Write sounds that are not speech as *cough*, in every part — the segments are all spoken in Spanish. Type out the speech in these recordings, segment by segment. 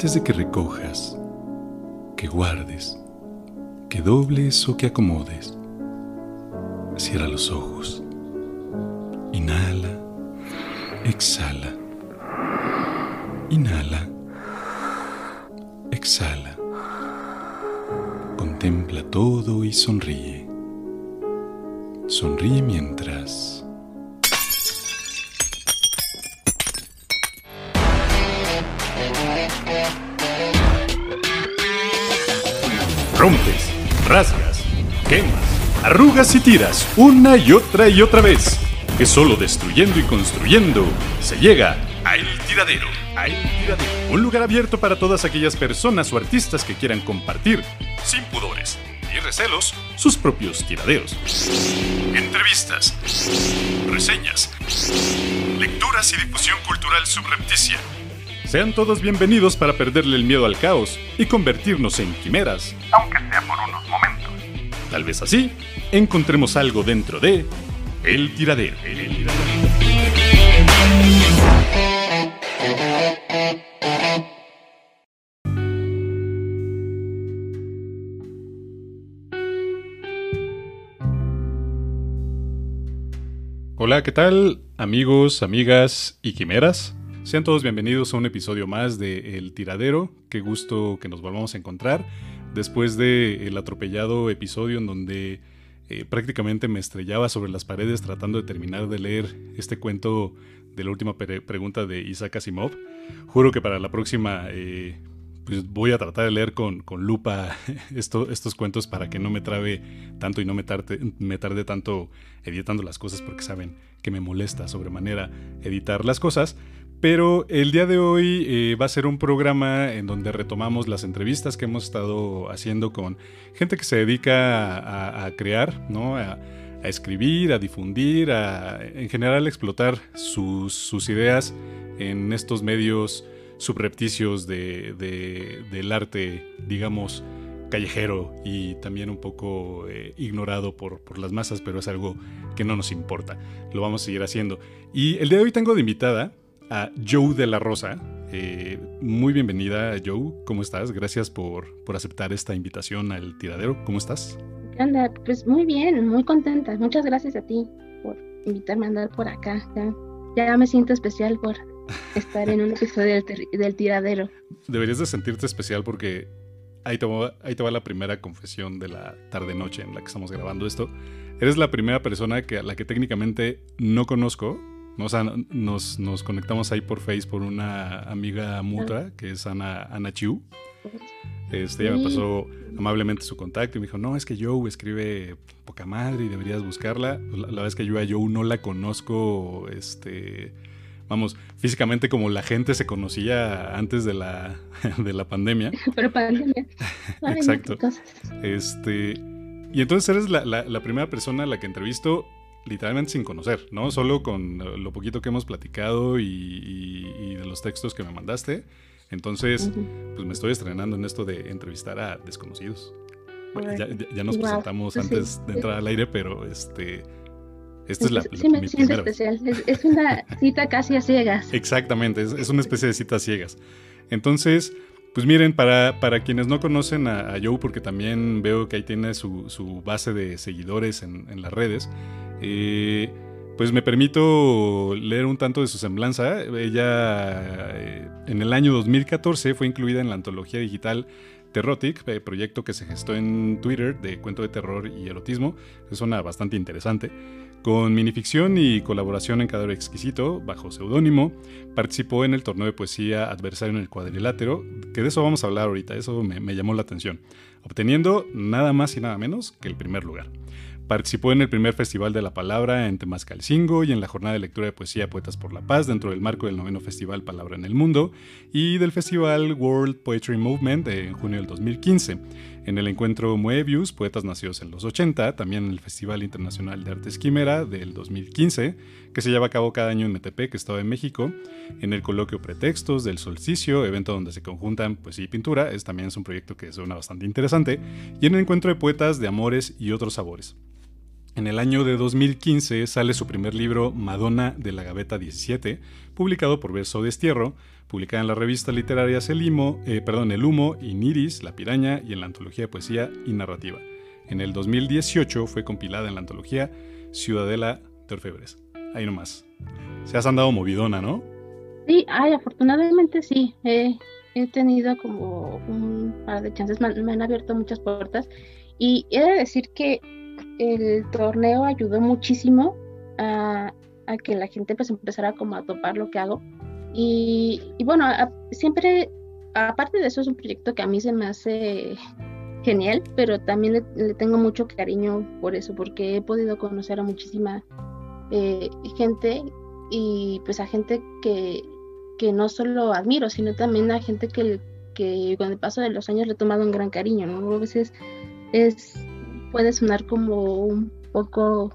Antes de que recojas, que guardes, que dobles o que acomodes, cierra los ojos. Inhala, exhala. Inhala, exhala. Contempla todo y sonríe. Sonríe mientras... Rompes, rasgas, quemas, arrugas y tiras una y otra y otra vez. Que solo destruyendo y construyendo se llega a El Tiradero. A El Tiradero. Un lugar abierto para todas aquellas personas o artistas que quieran compartir, sin pudores ni recelos, sus propios tiraderos. Entrevistas, reseñas, lecturas y difusión cultural subrepticia. Sean todos bienvenidos para perderle el miedo al caos y convertirnos en quimeras, aunque sea por unos momentos. Tal vez así encontremos algo dentro de El Tiradero. El Tiradero. Hola, ¿qué tal amigos, amigas y quimeras? Sean todos bienvenidos a un episodio más de El Tiradero. Qué gusto que nos volvamos a encontrar después del atropellado episodio en donde eh, prácticamente me estrellaba sobre las paredes tratando de terminar de leer este cuento de la última pre- pregunta de Isaac Asimov. Juro que para la próxima eh, pues voy a tratar de leer con, con lupa *laughs* esto- estos cuentos para que no me trabe tanto y no me tarde, me tarde tanto editando las cosas porque saben que me molesta sobremanera editar las cosas. Pero el día de hoy eh, va a ser un programa en donde retomamos las entrevistas que hemos estado haciendo con gente que se dedica a, crear, ¿no? A, escribir, a difundir, a en general explotar sus, ideas en estos medios subrepticios de, de- del arte, digamos, callejero y también un poco eh, ignorado por las masas, pero es algo que no nos importa. Lo vamos a seguir haciendo. Y el día de hoy tengo de invitada a Joe de la Rosa. Eh, muy bienvenida, Joe. ¿Cómo estás? Gracias por, por aceptar esta invitación al tiradero. ¿Cómo estás? ¿Qué onda? Pues muy bien, muy contenta. Muchas gracias a ti por invitarme a andar por acá. Ya, ya me siento especial por estar en un episodio del, del tiradero. Deberías de sentirte especial porque ahí te, va, ahí te va la primera confesión de la tarde-noche en la que estamos grabando esto. Eres la primera persona que, a la que técnicamente no conozco. O sea, no- nos, nos conectamos ahí por Face por una amiga mutua que es Ana, Ana Chiu. Este, ella me Sí. pasó amablemente su contacto y me dijo, no, es que Joe escribe poca madre y deberías buscarla. La, la verdad es que yo a Joe no la conozco, este, vamos, físicamente como la gente se conocía antes de la, *laughs* de la pandemia. *laughs* Pero pandemia. *laughs* Exacto. Este, y entonces eres la, la- la primera persona a la que entrevisto literalmente sin conocer, ¿no? Solo con lo poquito que hemos platicado y, y- y de los textos que me mandaste. Entonces, pues me estoy estrenando en esto de entrevistar a desconocidos. Bueno, ya, ya- ya nos Wow, presentamos sí, antes de sí. entrar al aire, pero este, esta es la, sí la- me mi siento especial. Es, es una cita casi a ciegas. *laughs* Exactamente, es, es una especie de citas ciegas. Entonces, pues miren, para, para quienes no conocen a, a Joe, porque también veo que ahí tiene su, su base de seguidores en, en las redes, eh, pues me permito leer un tanto de su semblanza. Ella eh, en el año 2014 fue incluida en la antología digital Terrotic, eh, proyecto que se gestó en Twitter de cuento de terror y erotismo. Es una bastante interesante. Con minificción y colaboración en Cadero Exquisito, bajo seudónimo, participó en el torneo de poesía Adversario en el Cuadrilátero, que de eso vamos a hablar ahorita, eso me, llamó la atención, obteniendo nada más y nada menos que el primer lugar. Participó en el primer Festival de la Palabra en Temascalcingo y en la jornada de lectura de poesía Poetas por la Paz dentro del marco del noveno Festival Palabra en el Mundo y del Festival World Poetry Movement en junio del 2015. En el encuentro Moebius, Poetas Nacidos en los 80, también en el Festival Internacional de Artes Quimera del 2015, que se lleva a cabo cada año en Metepec, Estado de México, en el coloquio Pretextos del Solsticio, evento donde se conjuntan poesía y pintura, es también es un proyecto que suena bastante interesante, y en el encuentro de poetas de amores y otros sabores. En el año de 2015 sale su primer libro Madonna de la Gaveta 17, publicado por Verso Destierro, publicada en la revista literaria El, eh, perdón, el Humo, Iniris, La Piraña y en la antología de poesía y narrativa. En el 2018 fue compilada en la antología Ciudadela de Orfebres. Ahí nomás. Se has andado movidona, ¿no? Sí, ay, afortunadamente sí. he tenido como un par de chances, me, han abierto muchas puertas. Y he de decir que el torneo ayudó muchísimo a, que la gente pues empezara como a topar lo que hago. Y, bueno, siempre, aparte de eso, es un proyecto que a mí se me hace genial, pero también le, tengo mucho cariño por eso, porque he podido conocer a muchísima eh, gente y pues a gente que, que no solo admiro, sino también a gente que, que con el paso de los años le he tomado un gran cariño, ¿no? A veces es, puede sonar como un poco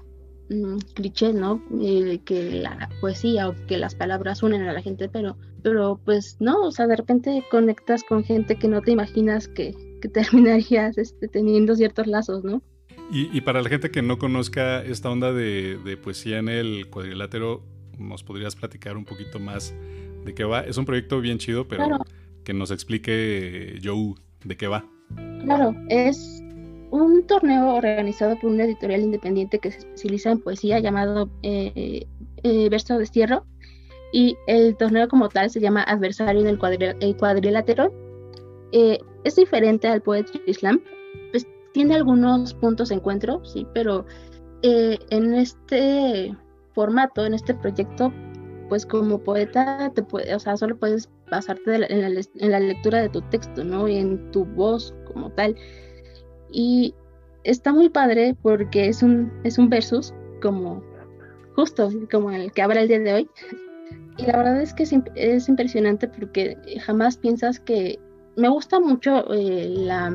mm, cliché, ¿no? Eh, que la poesía o que las palabras unen a la gente, pero, pero pues no, o sea, de repente conectas con gente que no te imaginas que, que *laughs* terminarías este, teniendo ciertos lazos, ¿no? Y, para la gente que no conozca esta onda de, de, poesía en el cuadrilátero, ¿nos podrías platicar un poquito más de qué va? Es un proyecto bien chido, pero que nos explique Joe de qué va. Claro, es un torneo organizado por una editorial independiente que se especializa en poesía llamado eh, eh, Verso Destierro y el torneo como tal se llama Adversario en el, cuadrilátero. Eh, es diferente al Poetry Slam, pues tiene algunos puntos de encuentro, sí, pero en este formato, en este proyecto, pues como poeta, te puede, o sea, solo puedes basarte en, la, en, la, lectura de tu texto, ¿no? Y en tu voz como tal. Y está muy padre porque es un, es un versus como justo como el que habrá el día de hoy. Y la verdad es que es, impresionante porque jamás piensas que... Me gusta mucho eh, la,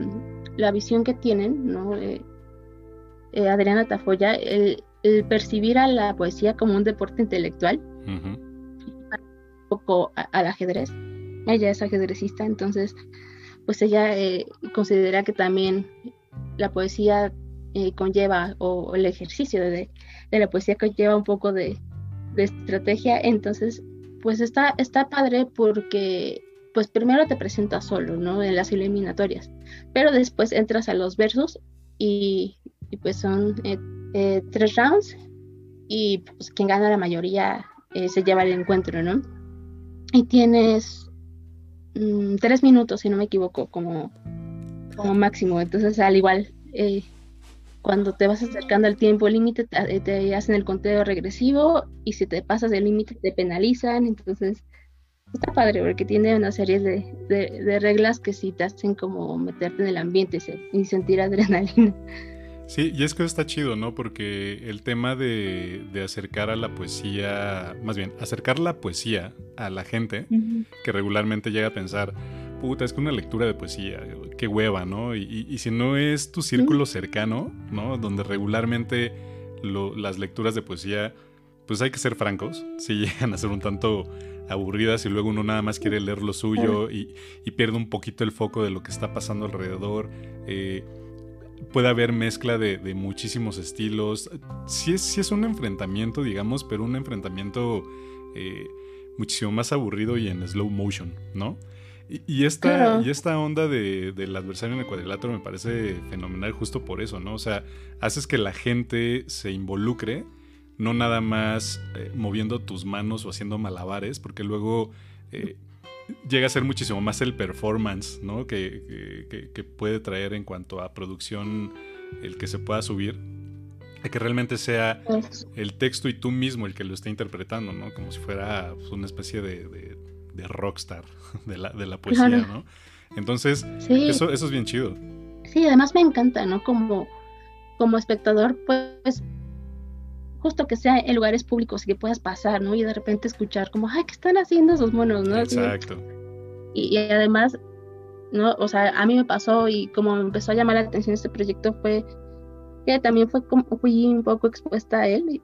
la, visión que tienen, ¿no? Eh, eh, Adriana Tafoya, el, percibir a la poesía como un deporte intelectual, un poco al ajedrez. Ella es ajedrecista, entonces, pues ella considera que también la poesía eh, conlleva, o, el ejercicio de, la poesía conlleva un poco de, estrategia, entonces, pues está, está padre porque, pues primero te presentas solo, ¿no? En las eliminatorias, pero después entras a los versos y, pues son eh, eh, tres rounds y pues quien gana la mayoría se lleva el encuentro, ¿no? Y tienes mm, tres minutos, si no me equivoco, como como máximo. Entonces, al igual, eh, cuando te vas acercando al tiempo límite, te, hacen el conteo regresivo y si te pasas del límite te penalizan. Entonces, está padre porque tiene una serie de, de, reglas que sí te hacen como meterte en el ambiente y sentir adrenalina. Sí, y es que está chido, ¿no? Porque el tema de, de, acercar a la poesía, más bien, acercar la poesía a la gente que regularmente llega a pensar, puta, es que una lectura de poesía, qué hueva, ¿no? Y, si no es tu círculo cercano, ¿no? Donde regularmente las lecturas de poesía, pues hay que ser francos, si *laughs* llegan a ser un tanto aburridas y luego uno nada más quiere leer lo suyo y, pierde un poquito el foco de lo que está pasando alrededor. Eh, puede haber mezcla de, muchísimos estilos. Sí es, es un enfrentamiento, digamos, pero un enfrentamiento eh, muchísimo más aburrido y en slow motion, ¿no? Y, esta, y esta onda de, del adversario en el cuadrilátero me parece fenomenal justo por eso, ¿no? O sea, haces que la gente se involucre, no nada más eh, moviendo tus manos o haciendo malabares, porque luego eh, llega a ser muchísimo más el performance, ¿no? Que, que, puede traer en cuanto a producción el que se pueda subir, a que realmente sea el texto y tú mismo el que lo esté interpretando, ¿no? Como si fuera pues, una especie de de rockstar *laughs* de la, de la poesía, ¿no? Entonces, eso, eso es bien chido. Sí, además me encanta, ¿no? Como, como espectador, pues, justo que sea en lugares públicos y que puedas pasar, ¿no? Y de repente escuchar como, ay, ¿qué están haciendo esos monos, no? Exacto. Y, además, ¿no? O sea, a mí me pasó y como me empezó a llamar la atención este proyecto fue que también fue como, fui un poco expuesta a él.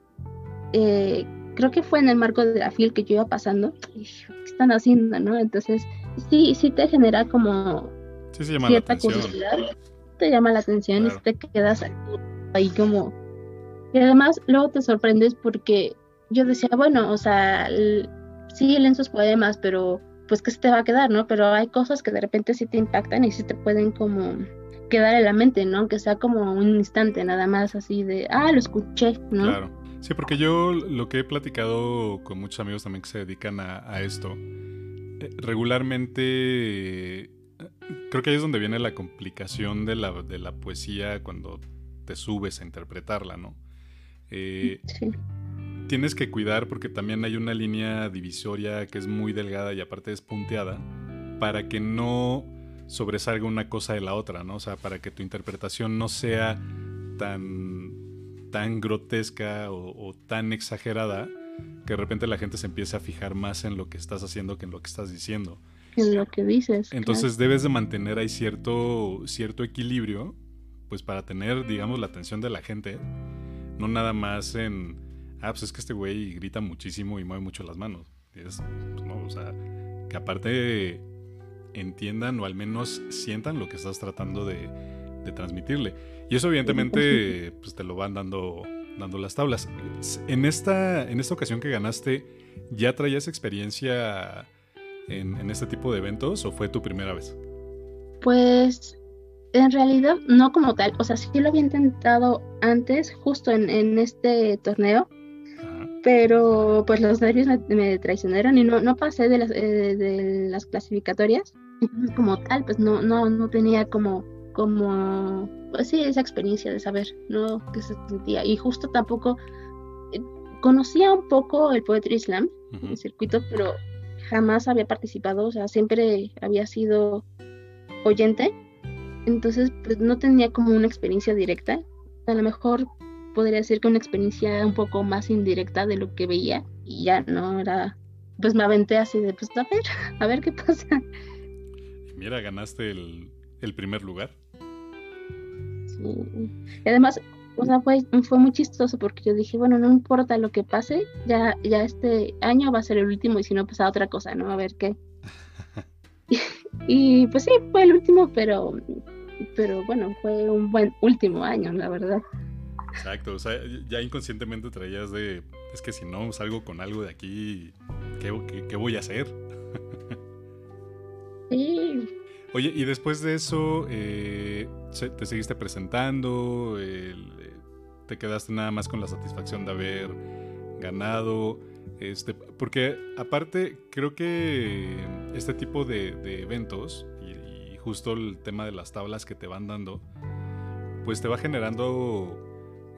Eh, creo que fue en el marco de la FIL que yo iba pasando. ¿Qué están haciendo, no? Entonces, sí, sí te genera como cierta curiosidad. Te llama la atención y te quedas ahí como Y además luego te sorprendes porque yo decía, bueno, o sea, sí leen sus poemas, pero pues que se te va a quedar, ¿no? Pero hay cosas que de repente sí te impactan y sí te pueden como quedar en la mente, ¿no? Que sea como un instante nada más así de, ah, lo escuché, ¿no? Claro. Sí, porque yo lo que he platicado con muchos amigos también que se dedican a, esto, eh, regularmente creo que ahí es donde viene la complicación de la, de la poesía cuando te subes a interpretarla, ¿no? Eh, sí. Tienes que cuidar porque también hay una línea divisoria que es muy delgada y aparte es punteada para que no sobresalga una cosa de la otra, ¿no? O sea, para que tu interpretación no sea tan, tan grotesca o, tan exagerada que de repente la gente se empiece a fijar más en lo que estás haciendo que en lo que estás diciendo. En lo que dices. Entonces debes de mantener ahí cierto, cierto equilibrio, pues para tener, digamos, la atención de la gente, no nada más en, ah, pues es que este güey grita muchísimo y mueve mucho las manos. Es, pues no, o sea, que aparte entiendan o al menos sientan lo que estás tratando de, transmitirle. Y eso evidentemente pues te lo van dando, dando las tablas. En esta, en esta ocasión que ganaste, ¿ya traías experiencia en, este tipo de eventos o fue tu primera vez? Pues en realidad no como tal, o sea, sí lo había intentado antes, justo en, este torneo, pero pues los nervios me, traicionaron y no, no pasé de las, eh, de las clasificatorias como tal, pues no, no, no tenía como, como, pues sí, esa experiencia de saber, ¿no? qué se sentía. Y justo tampoco eh, conocía un poco el Poetry Slam, el circuito, pero jamás había participado, o sea, siempre había sido oyente. Entonces, pues no tenía como una experiencia directa. A lo mejor podría decir que una experiencia un poco más indirecta de lo que veía. Y ya no era, pues me aventé así de, pues a ver, *laughs* a ver qué pasa. Mira, ganaste el, primer lugar. Sí. Y además, o sea, fue, fue muy chistoso porque yo dije, bueno, no importa lo que pase, ya, ya este año va a ser el último y si no, pues a otra cosa, ¿no? A ver qué. *laughs* y, pues sí, fue el último, pero, pero bueno, fue un buen último año, la verdad. Exacto, o sea, ya inconscientemente traías de, es que si no salgo con algo de aquí, ¿qué, qué voy a hacer? Sí. Oye, y después de eso, eh, ¿te seguiste presentando? Eh, ¿Te quedaste nada más con la satisfacción de haber ganado? Este, porque aparte, creo que este tipo de, eventos justo el tema de las tablas que te van dando, pues te va generando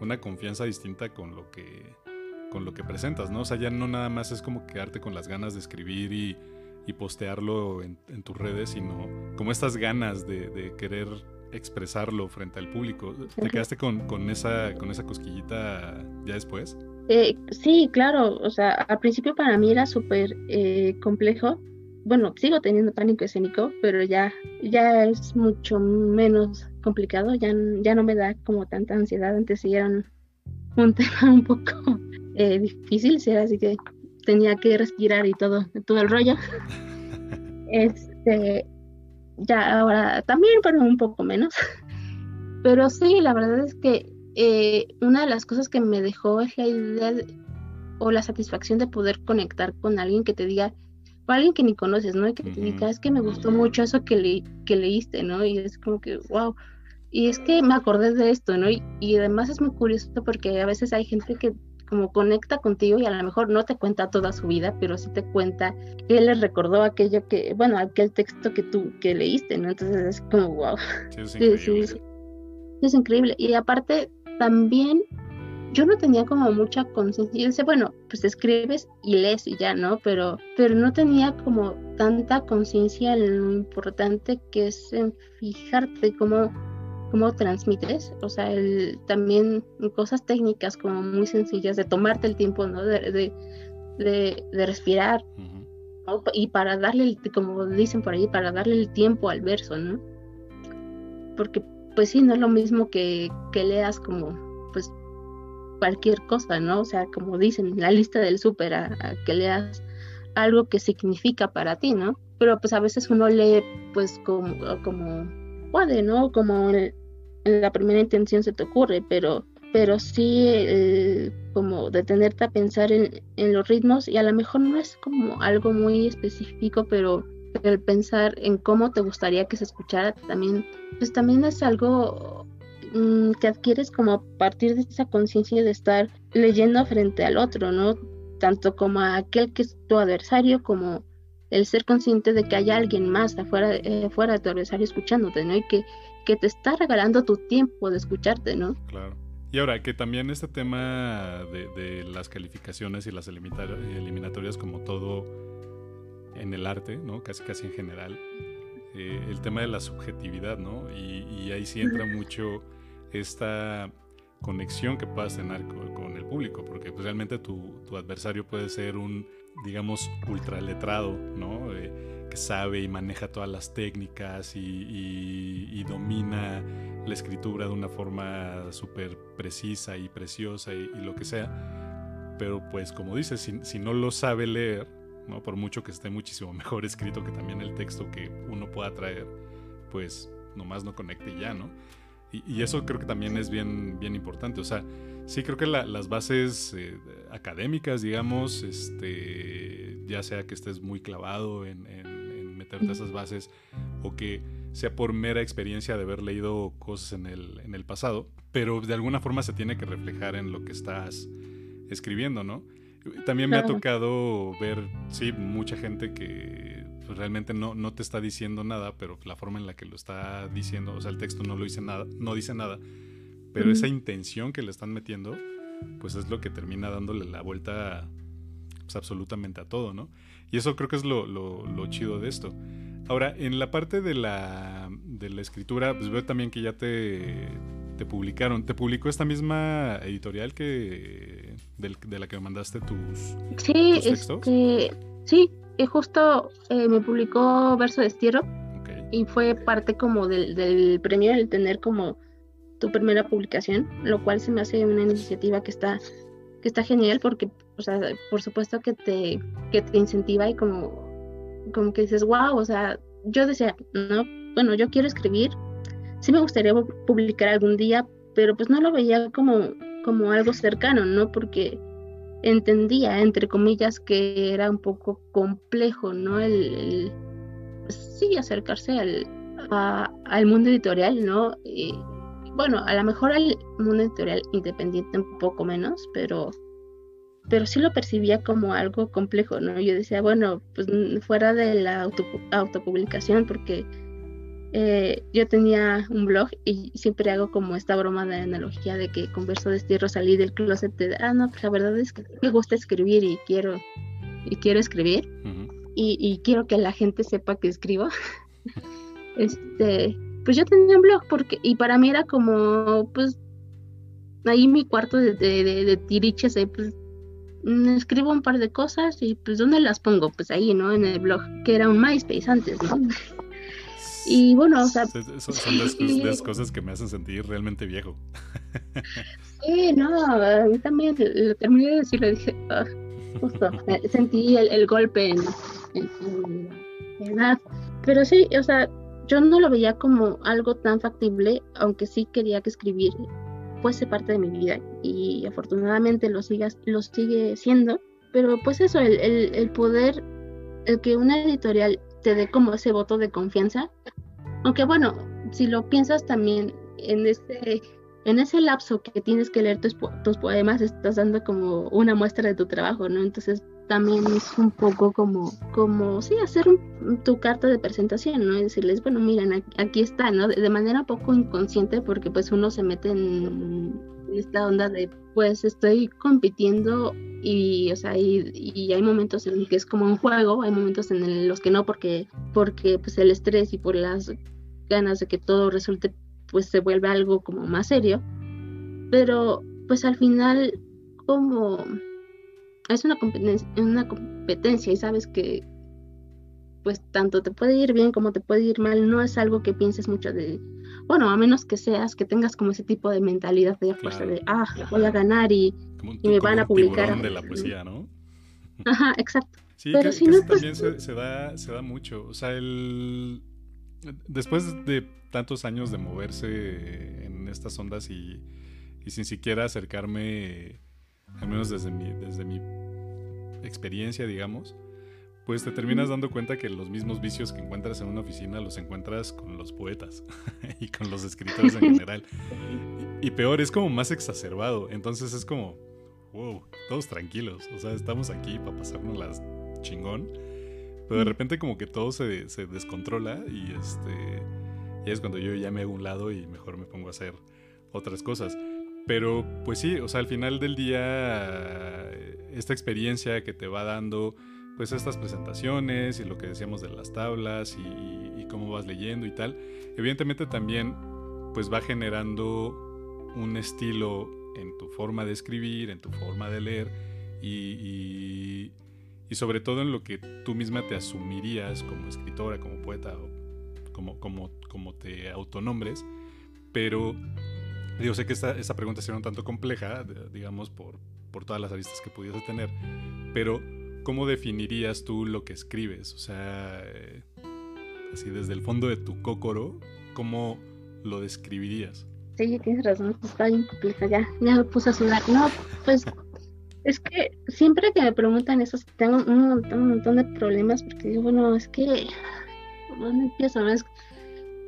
una confianza distinta con lo que con lo que presentas, ¿no? O sea, ya no nada más es como quedarte con las ganas de escribir y y postearlo en, tus redes, sino como estas ganas de, querer expresarlo frente al público. ¿Te quedaste con, esa, con esa cosquillita ya después? Eh, sí, claro, o sea, al principio para mí era súper eh, complejo. Bueno, sigo teniendo pánico escénico, pero ya, ya es mucho menos complicado, ya, ya no me da como tanta ansiedad. Antes sí era un, *laughs* tema un poco eh, difícil, así que tenía que respirar y todo, todo el rollo. *laughs* Este, ya ahora también, pero un poco menos. *laughs* Pero sí, la verdad es que eh, una de las cosas que me dejó es la idea o la satisfacción de poder conectar con alguien que te diga, o alguien que ni conoces, ¿no? Y que te diga, es que me gustó mucho eso que, le, que leíste, ¿no? Y es como que, wow. Y es que me acordé de esto, ¿no? Y, y además es muy curioso porque a veces hay gente que como conecta contigo y a lo mejor no te cuenta toda su vida, pero sí te cuenta que le recordó aquello que, bueno, aquel texto que tú que leíste, ¿no? Entonces es como, wow. Sí, es *laughs* increíble. Sí, Es increíble. Y aparte, también yo no tenía como mucha conciencia. Yo decía, bueno, pues escribes y lees y ya, ¿no? Pero, pero no tenía como tanta conciencia en lo importante que es en fijarte cómo cómo transmites, o sea, el, también cosas técnicas como muy sencillas de tomarte el tiempo, ¿no? De, de, de, respirar, y para darle, como dicen por ahí, para darle el tiempo al verso, ¿no? Porque pues sí, no es lo mismo que, que leas como, cualquier cosa, ¿no? O sea, como dicen, la lista del súper, a, que leas algo que significa para ti, ¿no? Pero pues a veces uno lee pues como, como puede, ¿no? Como la primera intención se te ocurre, pero pero sí como detenerte a pensar en, en, los ritmos y a lo mejor no es como algo muy específico, pero el pensar en cómo te gustaría que se escuchara también, pues también es algo mm, que adquieres como a partir de esa conciencia de estar leyendo frente al otro, ¿no? Tanto como a aquel que es tu adversario, como el ser consciente de que hay alguien más afuera, eh, fuera de tu adversario escuchándote, ¿no? Y que, que te está regalando tu tiempo de escucharte, ¿no? Claro. Y ahora, que también este tema de, de las calificaciones y las eliminatorias como todo en el arte, ¿no? Casi casi en general, eh, el tema de la subjetividad, ¿no? Y, ahí sí entra mucho esta conexión que puedas tener con, el público, porque pues, realmente tu, tu, adversario puede ser un, digamos, ultraletrado, ¿no? Eh, que sabe y maneja todas las técnicas y, domina la escritura de una forma súper precisa y preciosa y, lo que sea. Pero pues como dices, si, si no lo sabe leer, ¿no? Por mucho que esté muchísimo *laughs* mejor escrito que también el texto que uno pueda traer, pues nomás no conecte ya, ¿no? Y, eso creo que también es bien, bien importante. O sea, sí creo que las bases eh, académicas, digamos, este, ya sea que estés muy clavado en, meterte a esas bases o que sea por mera experiencia de haber leído cosas en el, en el pasado, pero de alguna forma se tiene que reflejar en lo que estás escribiendo, ¿no? También me ha tocado ver, sí, mucha gente que pues, realmente no, no te está diciendo nada, pero la forma en la que lo está diciendo, o sea, el texto no lo dice nada, no dice nada, pero esa intención que le están metiendo, pues es lo que termina dándole la vuelta pues, absolutamente a todo, ¿no? Y eso creo que es lo, lo, lo chido de esto. Ahora, en la parte de la, de la escritura, pues veo también que ya te, te publicaron. ¿Te publicó esta misma editorial que de la que mandaste tus, sí, textos? Este, sí, justo eh, me publicó Verso de Estierro y fue parte como del, premio el tener como tu primera publicación, lo cual se me hace una iniciativa que está que está genial porque, o sea, por supuesto que te, que te incentiva y como, como que dices, wow, o sea, yo decía, no, bueno, yo quiero escribir, sí me gustaría publicar algún día, pero pues no lo veía como como algo cercano, ¿no? Porque entendía, entre comillas, que era un poco complejo, ¿no? El, pues, sí, acercarse al, al mundo editorial, ¿no? Y, bueno, a lo mejor al mundo editorial independiente un poco menos, pero, pero sí lo percibía como algo complejo, ¿no? Yo decía, bueno, pues fuera de la autopublicación, porque eh, yo tenía un blog y siempre hago como esta broma de analogía de que con verso de estierro salí del closet de, ah, no, pues la verdad es que me gusta escribir y quiero, y quiero escribir y, quiero que la gente sepa que escribo. *laughs* este, pues yo tenía un blog porque, y para mí era como, pues, ahí mi cuarto de, de, de, tiriches, pues, mm, escribo un par de cosas y pues, ¿dónde las pongo? Pues ahí, ¿no? En el blog, que era un MySpace antes, ¿no? Y bueno, o sea... Son, las, cosas que me hacen sentir realmente viejo. *laughs* Sí, no, a mí también lo terminé de decir, le dije, ah, justo, sentí el, golpe en, en, edad. Pero sí, o sea, yo no lo veía como algo tan factible, aunque sí quería que escribir fuese parte de mi vida y afortunadamente lo, sigas, lo sigue siendo. Pero pues eso, el, el, el poder, el que una editorial te dé como ese voto de confianza. Aunque bueno, si lo piensas también en ese, en ese lapso que tienes que leer tus, tus poemas, estás dando como una muestra de tu trabajo, ¿no? Entonces también es un poco como, como sí, hacer tu carta de presentación, ¿no? Y decirles, bueno, miren, aquí está, ¿no? De, manera poco inconsciente porque pues uno se mete en esta onda de, pues estoy compitiendo y, o sea, y, hay momentos en los que es como un juego, hay momentos en los que no porque, porque pues el estrés y por las ganas de que todo resulte, pues se vuelve algo como más serio, pero pues al final como es una competencia, una competencia y sabes que pues tanto te puede ir bien como te puede ir mal, no es algo que pienses mucho de, bueno, a menos que seas, que tengas como ese tipo de mentalidad de fuerza de, ah, voy a ganar y, me van a publicar. de la poesía, ¿no? Ajá, exacto. Sí, Pero si no, pues, también se, da, se da mucho, o sea, el... Después de tantos años de moverse en estas ondas y y sin siquiera acercarme, al menos desde mi, desde mi experiencia, digamos, pues te terminas dando cuenta que los mismos vicios que encuentras en una oficina los encuentras con los poetas *laughs* y con los escritores en *laughs* general. Y, peor, es como más exacerbado. Entonces es como, wow, todos tranquilos. O sea, estamos aquí para pasarnos las chingón. Pero de repente como que todo se, se descontrola y este... Y es cuando yo ya me hago un lado y mejor me pongo a hacer otras cosas. Pero pues sí, o sea, al final del día, esta experiencia que te va dando pues estas presentaciones y lo que decíamos de las tablas y, cómo vas leyendo y tal, evidentemente también pues va generando un estilo en tu forma de escribir, en tu forma de leer y, y, sobre todo en lo que tú misma te asumirías como escritora, como poeta o como, como, como te autonombres, pero yo sé que esta, esta pregunta será un tanto compleja, digamos, por, por todas las aristas que pudiese tener, pero ¿cómo definirías tú lo que escribes? O sea, eh, así desde el fondo de tu cócoro, ¿cómo lo describirías? Sí, tienes razón, está bien compleja, ya, ya me puse a sudar. No, pues es que siempre que me preguntan eso, tengo un montón, un montón de problemas porque digo, bueno, es que, ¿dónde empiezo?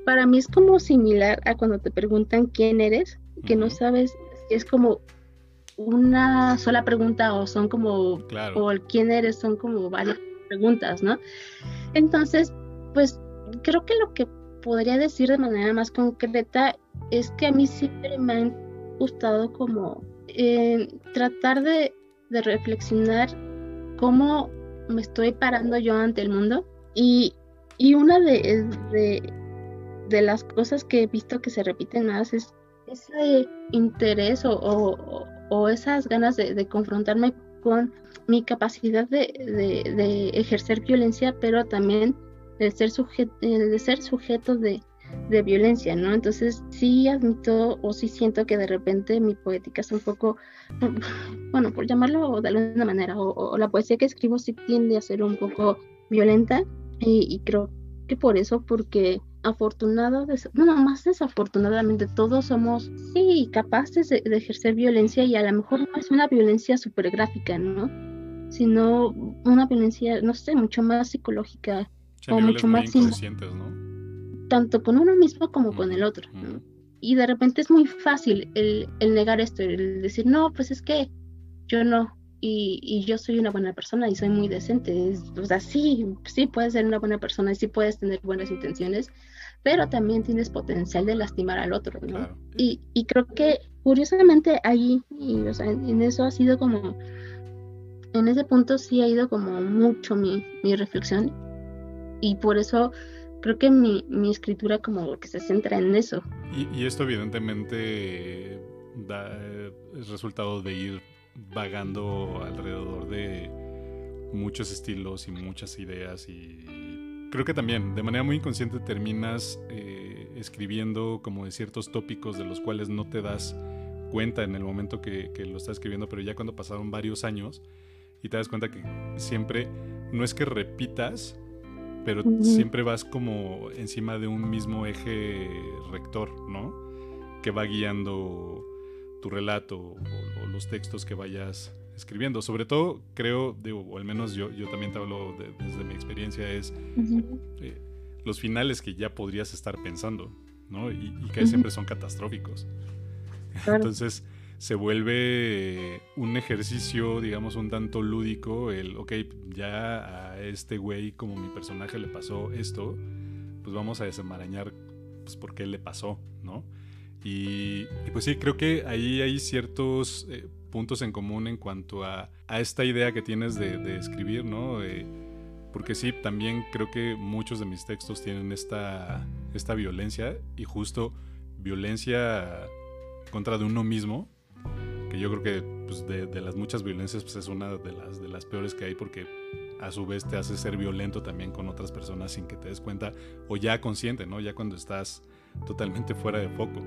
para mí es como similar a cuando te preguntan quién eres, que no sabes es como una sola pregunta o son como, o el quién eres, son como varias preguntas, ¿no? Entonces, pues creo que lo que podría decir de manera más concreta es que a mí siempre me ha gustado como eh, tratar de, reflexionar cómo me estoy parando yo ante el mundo y, una de, de, las cosas que he visto que se repiten más es ese interés o, o esas ganas de, confrontarme con mi capacidad de, ejercer violencia, pero también de ser, sujeto, de ser sujeto de, violencia, ¿no? Entonces sí admito o sí siento que de repente mi poética es un poco, *laughs* bueno, por llamarlo de alguna manera, o, la poesía que escribo sí tiende a ser un poco violenta y creo que por eso, porque afortunado, bueno, más desafortunadamente, todos somos, sí, capaces de, ejercer violencia y a lo mejor no es una violencia súper gráfica, ¿no? Sino una violencia, no sé, mucho más psicológica o mucho más... ¿no? Tanto con uno mismo como con el otro, ¿no? Y de repente es muy fácil el, el negar esto, el decir, no, pues es que yo no, y, yo soy una buena persona y soy muy decente. o sea, sí, sí puedes ser una buena persona y sí puedes tener buenas intenciones, pero también tienes potencial de lastimar al otro, ¿no? Y, y, creo que curiosamente ahí, y, o sea, en, eso ha sido como, en ese punto sí ha ido como mucho mi, mi reflexión y por eso creo que mi, mi, escritura como que se centra en eso. Y, y esto evidentemente da, es resultado de ir vagando alrededor de muchos estilos y muchas ideas y creo que también de manera muy inconsciente terminas eh, escribiendo como de ciertos tópicos de los cuales no te das cuenta en el momento que, lo estás escribiendo, pero ya cuando pasaron varios años y te das cuenta que siempre, no es que repitas, pero siempre vas como encima de un mismo eje rector, ¿no? Que va guiando tu relato o, los textos que vayas escribiendo. Sobre todo, creo, digo, o al menos yo, yo también te hablo desde mi experiencia, es eh, los finales que ya podrías estar pensando, ¿no? Y, que siempre son catastróficos. Entonces se vuelve un ejercicio, digamos, un tanto lúdico, el, ok, ya a este güey como mi personaje le pasó esto, pues vamos a desenmarañar pues por qué le pasó, ¿no? Y, pues sí, creo que ahí hay ciertos eh, puntos en común en cuanto a, esta idea que tienes de, escribir, ¿no? porque sí, también creo que muchos de mis textos tienen esta, esta violencia y justo violencia contra de uno mismo, que yo creo que pues, de, las muchas violencias pues, es una de las, de las peores que hay porque a su vez te hace ser violento también con otras personas sin que te des cuenta o ya consciente, ¿no? Ya cuando estás totalmente fuera de foco.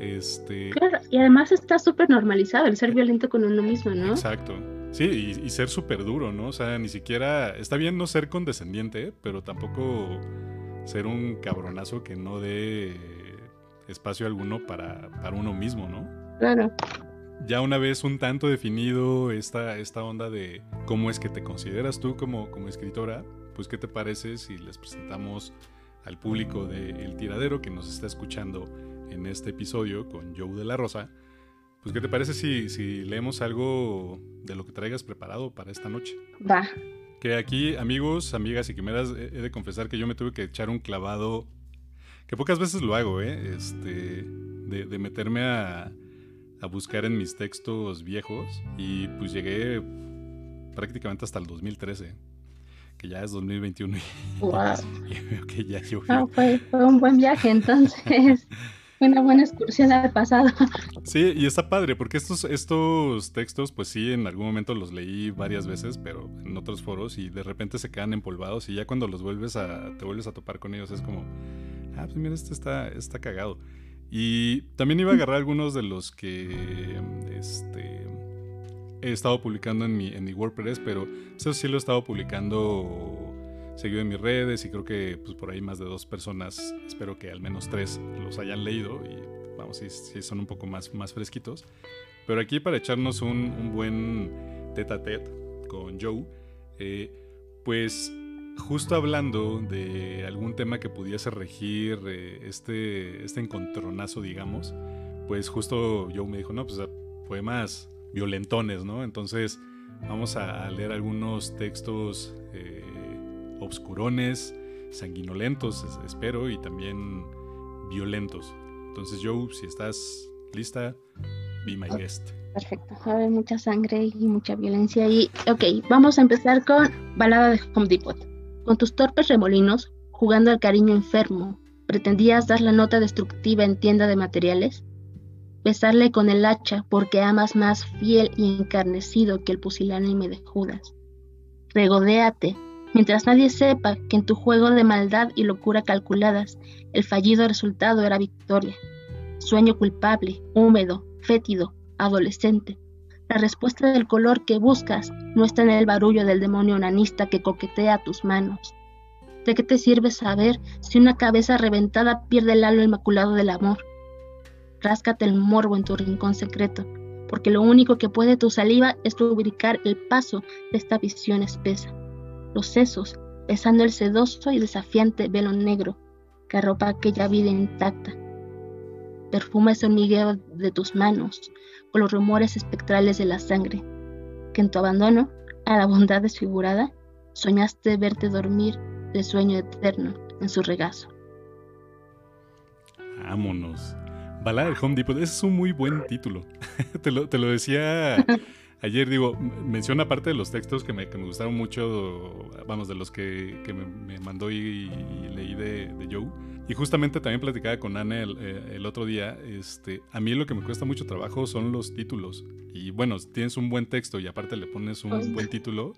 Este... Claro, y además está súper normalizado el ser violento con uno mismo, ¿no? Exacto. Sí, y, ser súper duro, ¿no? O sea, ni siquiera... Está bien no ser condescendiente, pero tampoco ser un cabronazo que no dé espacio alguno para, para uno mismo, ¿no? Claro. Ya una vez un tanto definido esta, esta onda de cómo es que te consideras tú como, como escritora, pues ¿qué te parece si les presentamos al público de El Tiradero que nos está escuchando en este episodio con Joe de la Rosa? Pues ¿qué te parece si, si leemos algo de lo que traigas preparado para esta noche? Va. Que aquí, amigos, amigas y quimeras, he de confesar que yo me tuve que echar un clavado, que pocas veces lo hago, ¿eh? Este, de, de meterme a, a buscar en mis textos viejos y pues llegué prácticamente hasta el 2013, que ya es 2021 Wow. y veo que ya llovió. Ah, fue, fue un buen viaje, entonces. *laughs* Una buena excursión al pasado. Sí, y está padre, porque estos, estos textos, pues sí, en algún momento los leí varias veces, pero en otros foros, y de repente se quedan empolvados, y ya cuando los vuelves a, te vuelves a topar con ellos, es como, ah, pues mira, este está, está cagado. Y también iba a agarrar algunos de los que este, he estado publicando en mi, en mi WordPress, pero eso sí lo he estado publicando seguido en mis redes y creo que pues, por ahí más de dos personas, espero que al menos tres los hayan leído y vamos, si, si son un poco más, más fresquitos. Pero aquí para echarnos un, un buen tete a tete con Joe, eh, pues justo hablando de algún tema que pudiese regir eh, este, este encontronazo, digamos, pues justo Joe me dijo, no, pues poemas violentones, ¿no? Entonces vamos a, leer algunos textos eh, obscurones, sanguinolentos, es- espero, y también violentos. Entonces Joe, si estás lista, be my guest. Perfecto. Haber mucha sangre y mucha violencia. Y, ok, vamos a empezar con Balada de Home Depot. Con tus torpes remolinos, jugando al cariño enfermo, ¿pretendías dar la nota destructiva en tienda de materiales? Besarle con el hacha porque amas más fiel y encarnecido que el pusilánime de Judas. Regodéate, mientras nadie sepa que en tu juego de maldad y locura calculadas, el fallido resultado era victoria. Sueño culpable, húmedo, fétido, adolescente. La respuesta del color que buscas no está en el barullo del demonio onanista que coquetea tus manos. ¿De qué te sirve saber si una cabeza reventada pierde el halo inmaculado del amor? Ráscate el morbo en tu rincón secreto, porque lo único que puede tu saliva es lubricar el paso de esta visión espesa. Los sesos, besando el sedoso y desafiante velo negro que arropa aquella vida intacta. Perfuma ese hormigueo de tus manos, con los rumores espectrales de la sangre, que en tu abandono a la bondad desfigurada soñaste verte dormir de sueño eterno en su regazo. Vámonos. Balada del Home Depot, ese es un muy buen título. *laughs* te, lo, te lo decía *laughs* ayer, digo, menciona parte de los textos que me, que me gustaron mucho, vamos, de los que, que me, me, mandó y, y leí de, de, Joe. Y justamente también platicaba con Anne el, eh, el, otro día, este, a mí lo que me cuesta mucho trabajo son los títulos. Y bueno, tienes un buen texto y aparte le pones un buen título,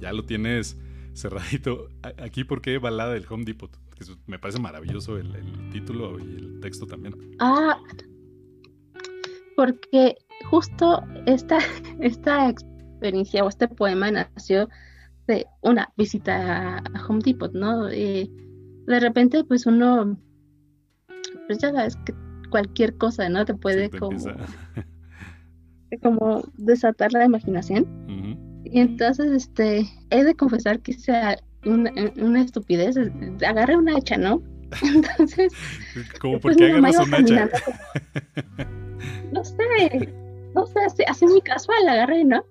ya lo tienes cerradito. Aquí, ¿por qué Balada del Home Depot? Que me parece maravilloso el, el, título y el texto también. Ah, porque justo esta, *laughs* esta experiencia o este poema nació de una visita a Home Depot, ¿no? Eh, de repente, pues uno, pues ya sabes que cualquier cosa, ¿no? Te puede como, *laughs* como desatar la imaginación. Uh -huh. Y entonces, este, he de confesar que sea una, una estupidez. Agarré una hacha, ¿no? *laughs* Entonces. ¿Cómo por qué agarras una hacha? No sé, no sé, así, así muy casual la agarré, ¿no?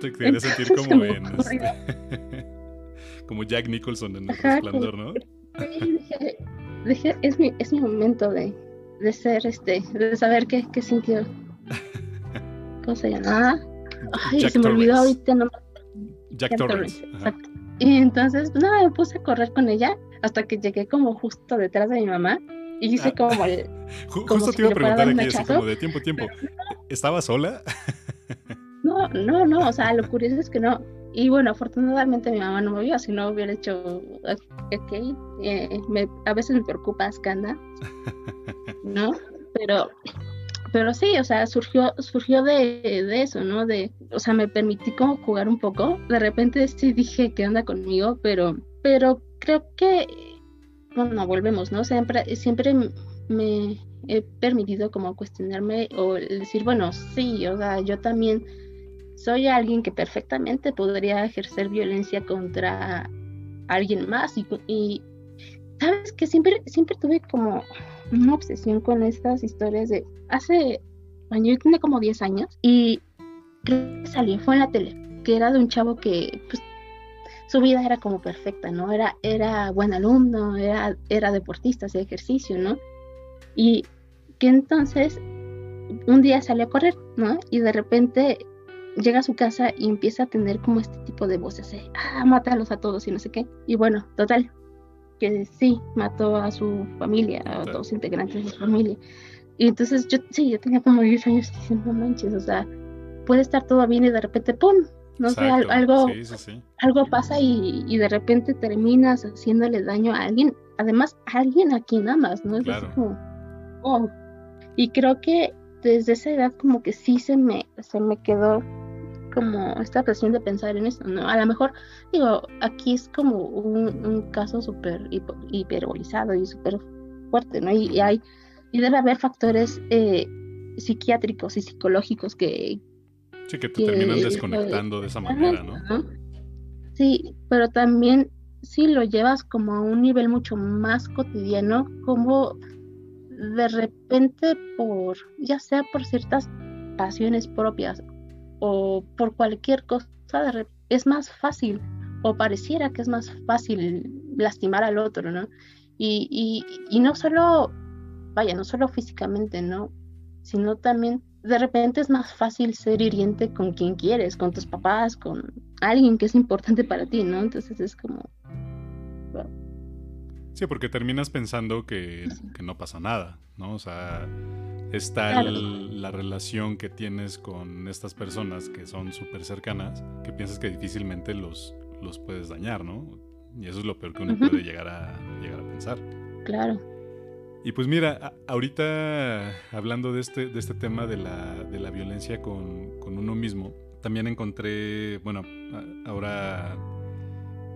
Te querías sentir como en. Este, *laughs* como Jack Nicholson en el Ajá, resplandor, ¿no? Sí, dije, dije, es mi, es mi momento de, de ser, este, de saber qué, qué sintió. *laughs* ¿Cómo se llama? Ay, Jack se me olvidó ahorita no Jack, Jack. Exacto. Y entonces, pues, nada, me puse a correr con ella hasta que llegué como justo detrás de mi mamá y hice ah. como el. *laughs* Justo te iba a preguntar aquí, así como de tiempo a tiempo. ¿Estaba sola? no, no, no, o sea, lo curioso es que no. Y bueno, afortunadamente mi mamá no me vio, si no hubiera hecho. Ok, eh, me, a veces me preocupa Skanda, ¿no? Pero pero sí, o sea, surgió, surgió de, de, eso, ¿no? De, o sea, me permití como jugar un poco. De repente sí dije qué onda conmigo, pero, pero creo que, bueno, volvemos, ¿no? Siempre, siempre me, he permitido como cuestionarme o decir, bueno, sí, o sea, yo también soy alguien que perfectamente podría ejercer violencia contra alguien más y, sabes que siempre, siempre tuve como una obsesión con estas historias de hace, bueno, yo tenía como 10 años y creo que salió, fue en la tele, que era de un chavo que pues su vida era como perfecta, ¿no? Era, era buen alumno, era, era deportista, hacía ejercicio, ¿no? Y que entonces un día salió a correr, ¿no? Y de repente llega a su casa y empieza a tener como este tipo de voces, de, ah, mátalos a todos y no sé qué. Y bueno, total, que sí, mató a su familia, a todos los integrantes de su familia. Y entonces yo, sí, yo tenía como 10 años diciendo, manches, o sea, puede estar todo bien y de repente, ¡pum! No sé, algo, algo pasa y, y, de repente terminas haciéndole daño a alguien, además a alguien a quien amas, ¿no? Es como, oh. Y creo que desde esa edad como que sí se me, se me quedó como esta presión de pensar en eso, ¿no? A lo mejor, digo, aquí es como un, caso súper hiperbolizado y súper fuerte, ¿no? Y, hay, y debe haber factores eh, psiquiátricos y psicológicos que... Sí, que te terminan desconectando de esa manera, ¿no? Sí, pero también si lo llevas como a un nivel mucho más cotidiano, como de repente por, ya sea por ciertas pasiones propias o por cualquier cosa es más fácil o pareciera que es más fácil lastimar al otro, ¿no? Y, y, no solo, vaya, no solo físicamente, ¿no? Sino también de repente es más fácil ser hiriente con quien quieres, con tus papás, con alguien que es importante para ti, ¿no? Entonces es como... Sí, porque terminas pensando que, que no pasa nada, ¿no? O sea, está la relación que tienes con estas personas que son súper cercanas, que piensas que difícilmente los, los puedes dañar, ¿no? Y eso es lo peor que uno puede llegar a, llegar a pensar. Claro. Y pues mira, ahorita hablando de este, de este tema de la, de la violencia con, con, uno mismo, también encontré, bueno, ahora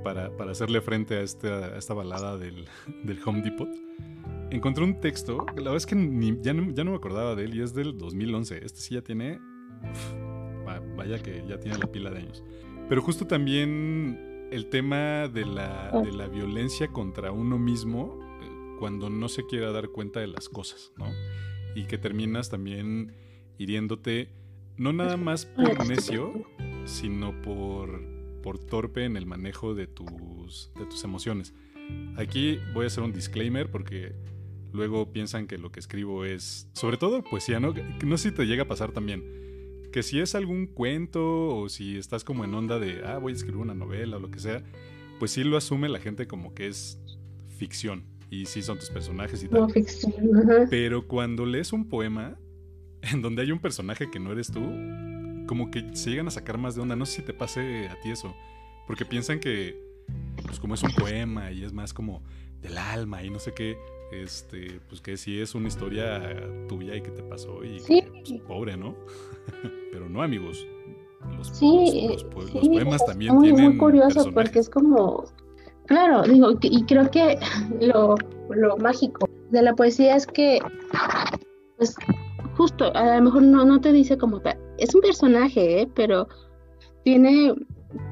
para, para hacerle frente a esta, a esta balada del, del Home Depot, encontré un texto, la verdad es que ya, no, ya, no, me acordaba de él y es del 2011. Este sí ya tiene... vaya que ya tiene la pila de años. Pero justo también el tema de la, de la violencia contra uno mismo cuando no se quiera dar cuenta de las cosas, ¿no? Y que terminas también hiriéndote, no nada más por necio, sino por, por torpe en el manejo de tus, de tus emociones. Aquí voy a hacer un disclaimer porque luego piensan que lo que escribo es, sobre todo poesía, ¿no? No sé si te llega a pasar también, que si es algún cuento o si estás como en onda de, ah, voy a escribir una novela o lo que sea, pues sí lo asume la gente como que es ficción y sí son tus personajes y tal. Pero cuando lees un poema en donde hay un personaje que no eres tú, como que se llegan a sacar más de onda. No sé si te pase a ti eso, porque piensan que, pues como es un poema y es más como del alma y no sé qué, este, pues que sí es una historia tuya y que te pasó y pues, pobre, ¿no? *laughs* Pero no, amigos. Los, sí, los, poemas también muy, tienen. muy curioso porque es como. Claro, digo, y creo que lo, mágico de la poesía es que, pues, justo, a lo mejor no, te dice como tal. Es un personaje, ¿eh? pero tiene,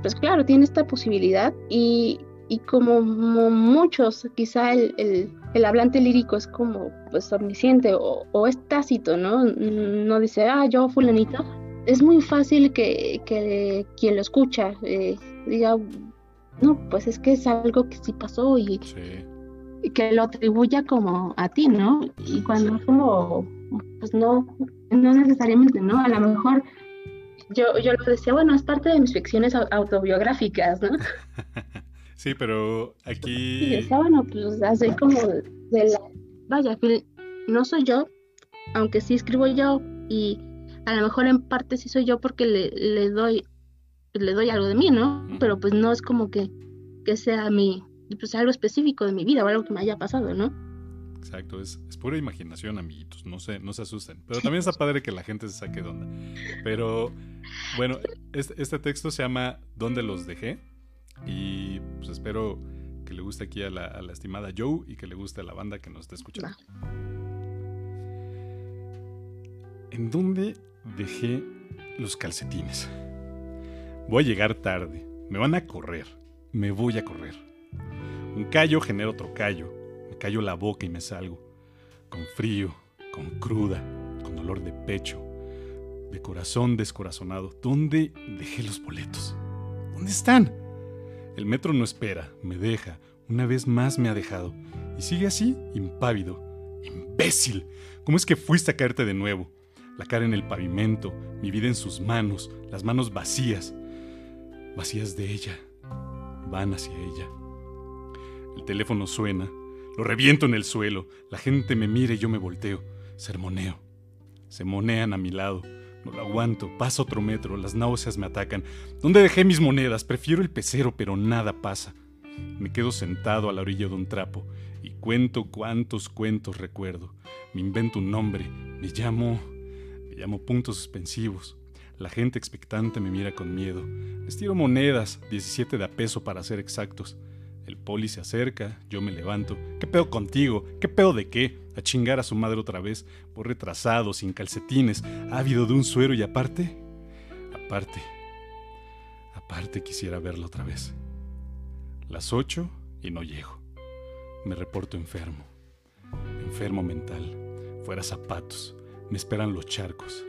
pues claro, tiene esta posibilidad y, y como muchos, quizá el, el, el, hablante lírico es como pues omnisciente o, o, es tácito, ¿no? No dice, ah, yo fulanito. Es muy fácil que, que quien lo escucha eh, diga, no, pues es que es algo que sí pasó y, que lo atribuya como a ti, ¿no? Y cuando como, pues no, no necesariamente, ¿no? A lo mejor yo, yo lo decía, bueno, es parte de mis ficciones autobiográficas, ¿no? *laughs* Sí, pero aquí. Sí, decía, bueno, pues así como de la. Vaya, que no soy yo, aunque sí escribo yo, y a lo mejor en parte sí soy yo porque le, le doy le doy algo de mí, ¿no? Pero pues no es como que, que sea mi, pues algo específico de mi vida o algo que me haya pasado, ¿no? Exacto, es, es pura imaginación, amiguitos, no se, no se asusten. Pero también está *laughs* padre que la gente se saque de onda. Pero bueno, este, este texto se llama ¿Dónde los dejé? Y pues espero que le guste aquí a la, estimada Joe y que le guste a la banda que nos está escuchando. ¿En dónde dejé los calcetines? Voy a llegar tarde. Me van a correr. Me voy a correr. Un callo genera otro callo. Me callo la boca y me salgo. Con frío, con cruda, con dolor de pecho, de corazón descorazonado. ¿Dónde dejé los boletos? ¿Dónde están? El metro no espera, me deja, una vez más me ha dejado. Y sigue así, impávido. ¡Imbécil! ¿Cómo es que fuiste a caerte de nuevo? La cara en el pavimento, mi vida en sus manos, las manos vacías. Vacías de ella. Van hacia ella. El teléfono suena. Lo reviento en el suelo. La gente me mira y yo me volteo. Sermoneo. Se monean a mi lado. No lo aguanto. Pasa otro metro. Las náuseas me atacan. ¿Dónde dejé mis monedas? Prefiero el pecero, pero nada pasa. Me quedo sentado a la orilla de un trapo y cuento cuántos cuentos recuerdo. Me invento un nombre. Me llamo. Me llamo puntos suspensivos. La gente expectante me mira con miedo. Les tiro monedas, 17 de a peso para ser exactos. El poli se acerca, yo me levanto. ¿Qué pedo contigo? ¿Qué pedo de qué? A chingar a su madre otra vez, por retrasado, sin calcetines, ávido de un suero y aparte. Aparte. Aparte quisiera verlo otra vez. Las ocho y no llego. Me reporto enfermo. Enfermo mental. Fuera zapatos. Me esperan los charcos.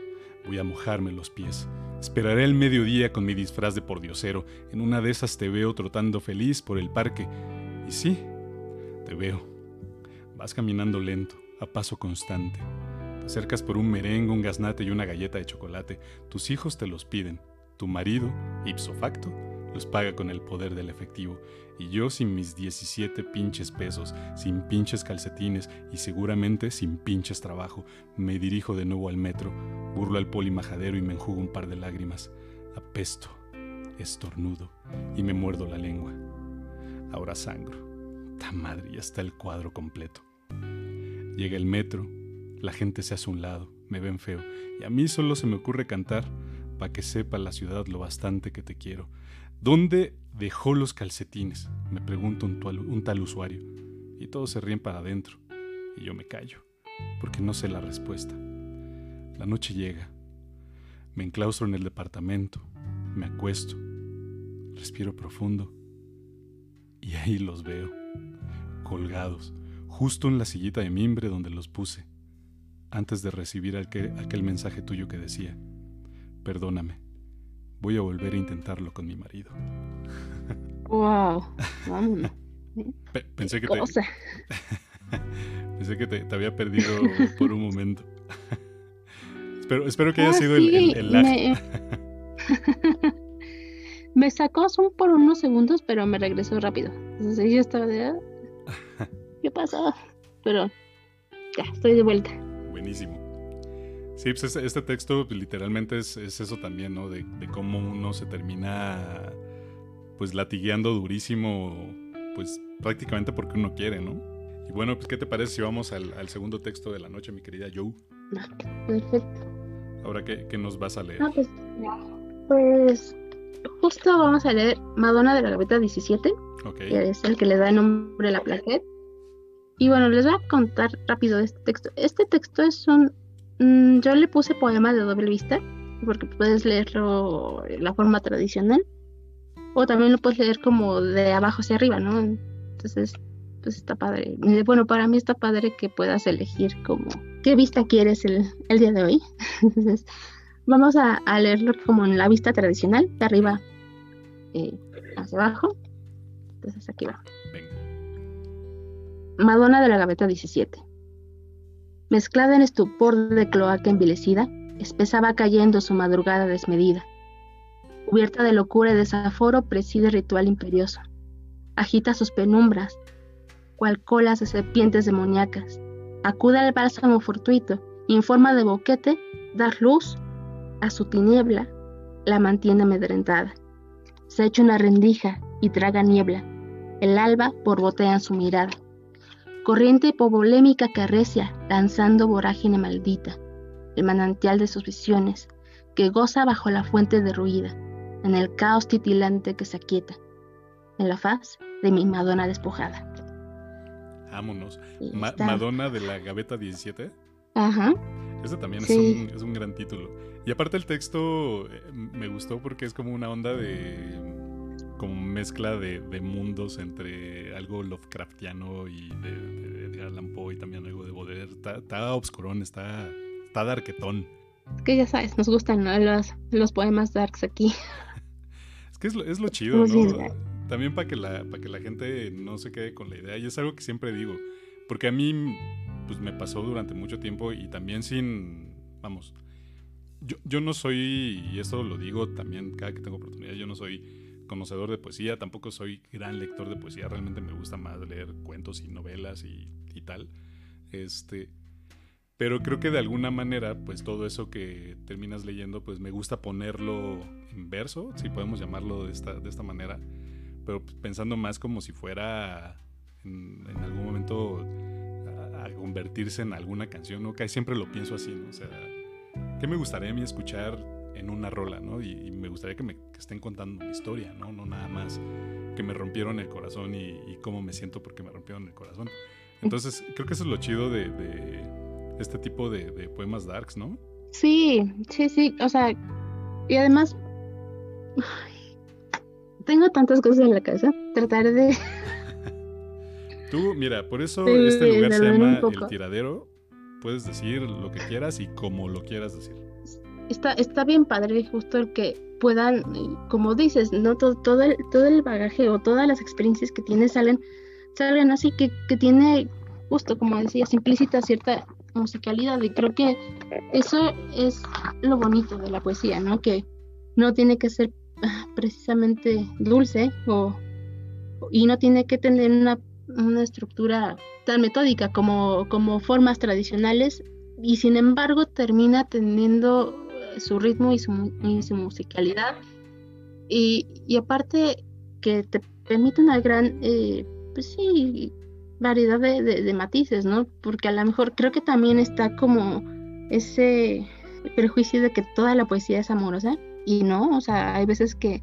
Voy a mojarme los pies. Esperaré el mediodía con mi disfraz de pordiosero. En una de esas te veo trotando feliz por el parque. Y sí, te veo. Vas caminando lento, a paso constante. Te acercas por un merengue, un gaznate y una galleta de chocolate. Tus hijos te los piden. Tu marido, ipso facto, los paga con el poder del efectivo. Y yo sin mis 17 pinches pesos, sin pinches calcetines y seguramente sin pinches trabajo, me dirijo de nuevo al metro, burlo al poli majadero y me enjugo un par de lágrimas. Apesto, estornudo y me muerdo la lengua. Ahora sangro. Ta madre, ya está el cuadro completo. Llega el metro, la gente se hace un lado, me ven feo, y a mí solo se me ocurre cantar para que sepa la ciudad lo bastante que te quiero. ¿Dónde dejó los calcetines? Me pregunta un, tal usuario. Y todos se ríen para adentro. Y yo me callo, porque no sé la respuesta. La noche llega. Me enclaustro en el departamento. Me acuesto. Respiro profundo. Y ahí los veo, colgados, justo en la sillita de mimbre donde los puse, antes de recibir aquel, aquel mensaje tuyo que decía, perdóname voy a volver a intentarlo con mi marido. Wow, vámonos. *laughs* pensé que te, *laughs* pensé que te, había perdido por un momento. *laughs* espero, espero que haya ah, sido el, el, me... me... sacó por unos segundos, pero me regresó rápido. Entonces yo estaba de... Ah, ¿Qué pasó? Pero ya, estoy de vuelta. Buenísimo. Sí, pues este, texto literalmente es, eso también, ¿no? De, cómo uno se termina pues latigueando durísimo, pues prácticamente porque uno quiere, ¿no? Y bueno, pues ¿qué te parece si vamos al, segundo texto de la noche, mi querida Joe? Perfecto. Ahora, ¿qué, nos vas a leer? Ah, pues, pues, justo vamos a leer Madonna de la Gaveta 17, que es el que le da el nombre a la plaqueta. Y bueno, les voy a contar rápido este texto. Este texto es un Mm, yo le puse poema de doble vista, porque puedes leerlo de la forma tradicional, o también lo puedes leer como de abajo hacia arriba, ¿no? Entonces, pues está padre. Bueno, para mí está padre que puedas elegir como qué vista quieres el, día de hoy. *laughs* Entonces, vamos a, leerlo como en la vista tradicional, de arriba eh, hacia abajo. Entonces, aquí va. Madonna de la Gaveta 17. Mezclada en estupor de cloaca envilecida, espesaba cayendo su madrugada desmedida. Cubierta de locura y desaforo, preside ritual imperioso. Agita sus penumbras, cual colas de serpientes demoníacas. Acude al bálsamo fortuito y en forma de boquete, dar luz a su tiniebla, la mantiene amedrentada. Se echa una rendija y traga niebla. El alba borbotea en su mirada corriente polémica que arrecia, lanzando vorágine maldita, el manantial de sus visiones, que goza bajo la fuente derruida, en el caos titilante que se aquieta, en la faz de mi Madonna despojada. Vámonos. Madonna de la Gaveta 17. Ajá. Ese también es, un, es un gran título. Y aparte el texto eh, me gustó porque es como una onda de como mezcla de, mundos entre algo Lovecraftiano y de, de, Allan Poe y también algo de Baudelaire. Está, está obscurón, está, está darketón. Es que ya sabes, nos gustan los, los poemas darks aquí. *laughs* es que es lo, es lo chido, ¿no? También para que, la, para que la gente no se quede con la idea. Y es algo que siempre digo. Porque a mí pues, me pasó durante mucho tiempo y también sin, vamos, yo, yo no soy, y esto lo digo también cada que tengo oportunidad, yo no soy conocedor de poesía, tampoco soy gran lector de poesía, realmente me gusta más leer cuentos y novelas y, y tal. Este, pero creo que de alguna manera, pues todo eso que terminas leyendo, pues me gusta ponerlo en verso, si podemos llamarlo de esta, de esta manera, pero pensando más como si fuera en, algún momento a, convertirse en alguna canción, ¿no? Que siempre lo pienso así, ¿no? O sea, ¿qué me gustaría a mí escuchar en una rola, ¿no? Y, me gustaría que me estén contando mi historia, ¿no? No nada más que me rompieron el corazón y, cómo me siento porque me rompieron el corazón. Entonces, creo que eso es lo chido de, este tipo de, de, poemas darks, ¿no? Sí, sí, sí. O sea, y además, *sighs* tengo tantas cosas en la cabeza. Tratar de Tú, mira, por eso este lugar se llama El Tiradero. Puedes decir lo que quieras y como lo quieras decir. Está, está bien padre justo el que puedan, como dices, no todo, todo, el, todo el bagaje o todas las experiencias que tienes salen, salen así que, que tiene justo como decías, implícita cierta musicalidad y creo que eso es lo bonito de la poesía, ¿no? Que no tiene que ser precisamente dulce o y no tiene que tener una una estructura tan metódica como, como formas tradicionales y sin embargo termina teniendo su ritmo y su, musicalidad y, aparte que te permite una gran eh, pues sí variedad de, matices no porque a lo mejor creo que también está como ese prejuicio de que toda la poesía es amorosa y no o sea hay veces que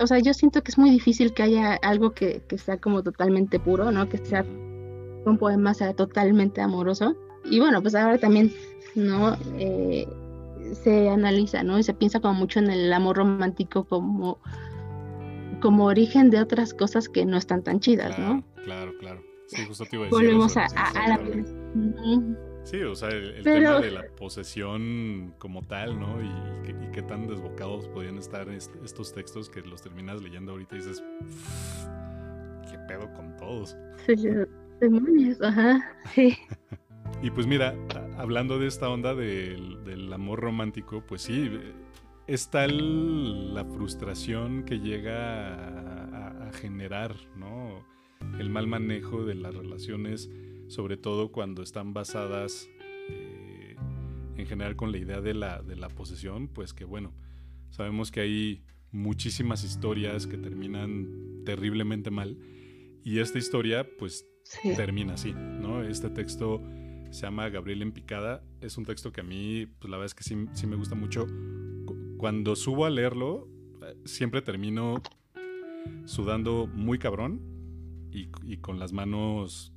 o sea, yo siento que es muy difícil que haya algo que, sea como totalmente puro, ¿no? Que sea un poema sea totalmente amoroso. Y bueno, pues ahora también, ¿no? Eh, se analiza, ¿no? Y se piensa como mucho en el amor romántico como, como origen de otras cosas que no están tan chidas, ¿no? Claro, claro. Sí, justo te iba a decir Volvemos a, a, la... Sí, o sea, el, tema de la posesión como tal, ¿no? Y, qué tan desbocados podían estar estos textos que los terminas leyendo ahorita y dices, ¿qué pedo con todos? Sí, demonios, ajá, sí. *laughs* y pues mira, hablando de esta onda del, amor romántico, pues sí, es tal la frustración que llega a, a generar, ¿no? El mal manejo de las relaciones sobre todo cuando están basadas eh, en general con la idea de la, de la posesión, pues que bueno, sabemos que hay muchísimas historias que terminan terriblemente mal y esta historia pues termina así, ¿no? Este texto se llama Gabriel en picada, es un texto que a mí pues la verdad es que sí, sí me gusta mucho. Cuando subo a leerlo eh, siempre termino sudando muy cabrón y, con las manos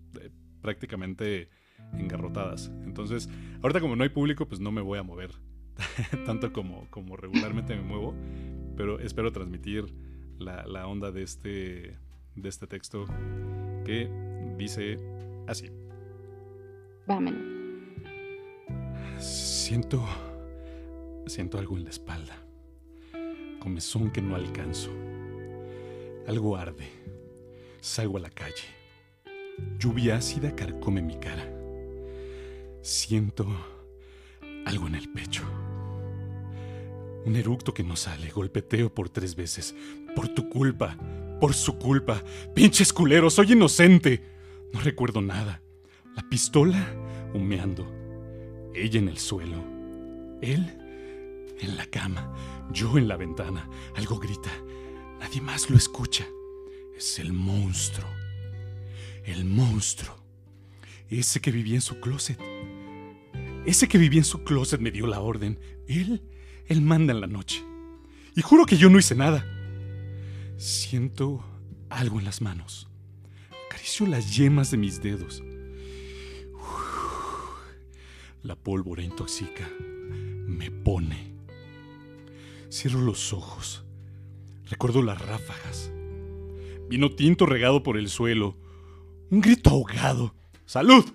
prácticamente engarrotadas. Entonces, ahorita como no hay público, pues no me voy a mover *laughs* tanto como, como regularmente me muevo, pero espero transmitir la, onda de este, de este texto que dice así. Vámonos. Siento, siento algo en la espalda, comezón que no alcanzo. Algo arde. Salgo a la calle Lluvia ácida carcome mi cara. Siento algo en el pecho. Un eructo que no sale, golpeteo por tres veces. Por tu culpa, por su culpa. Pinches culeros, soy inocente. No recuerdo nada. La pistola humeando. Ella en el suelo. Él en la cama. Yo en la ventana. Algo grita. Nadie más lo escucha. Es el monstruo. El monstruo. Ese que vivía en su closet. Ese que vivía en su closet me dio la orden. Él, él manda en la noche. Y juro que yo no hice nada. Siento algo en las manos. Acaricio las yemas de mis dedos. La pólvora intoxica, me pone. Cierro los ojos, recuerdo las ráfagas. Vino tinto regado por el suelo, un grito ahogado. ¡Salud!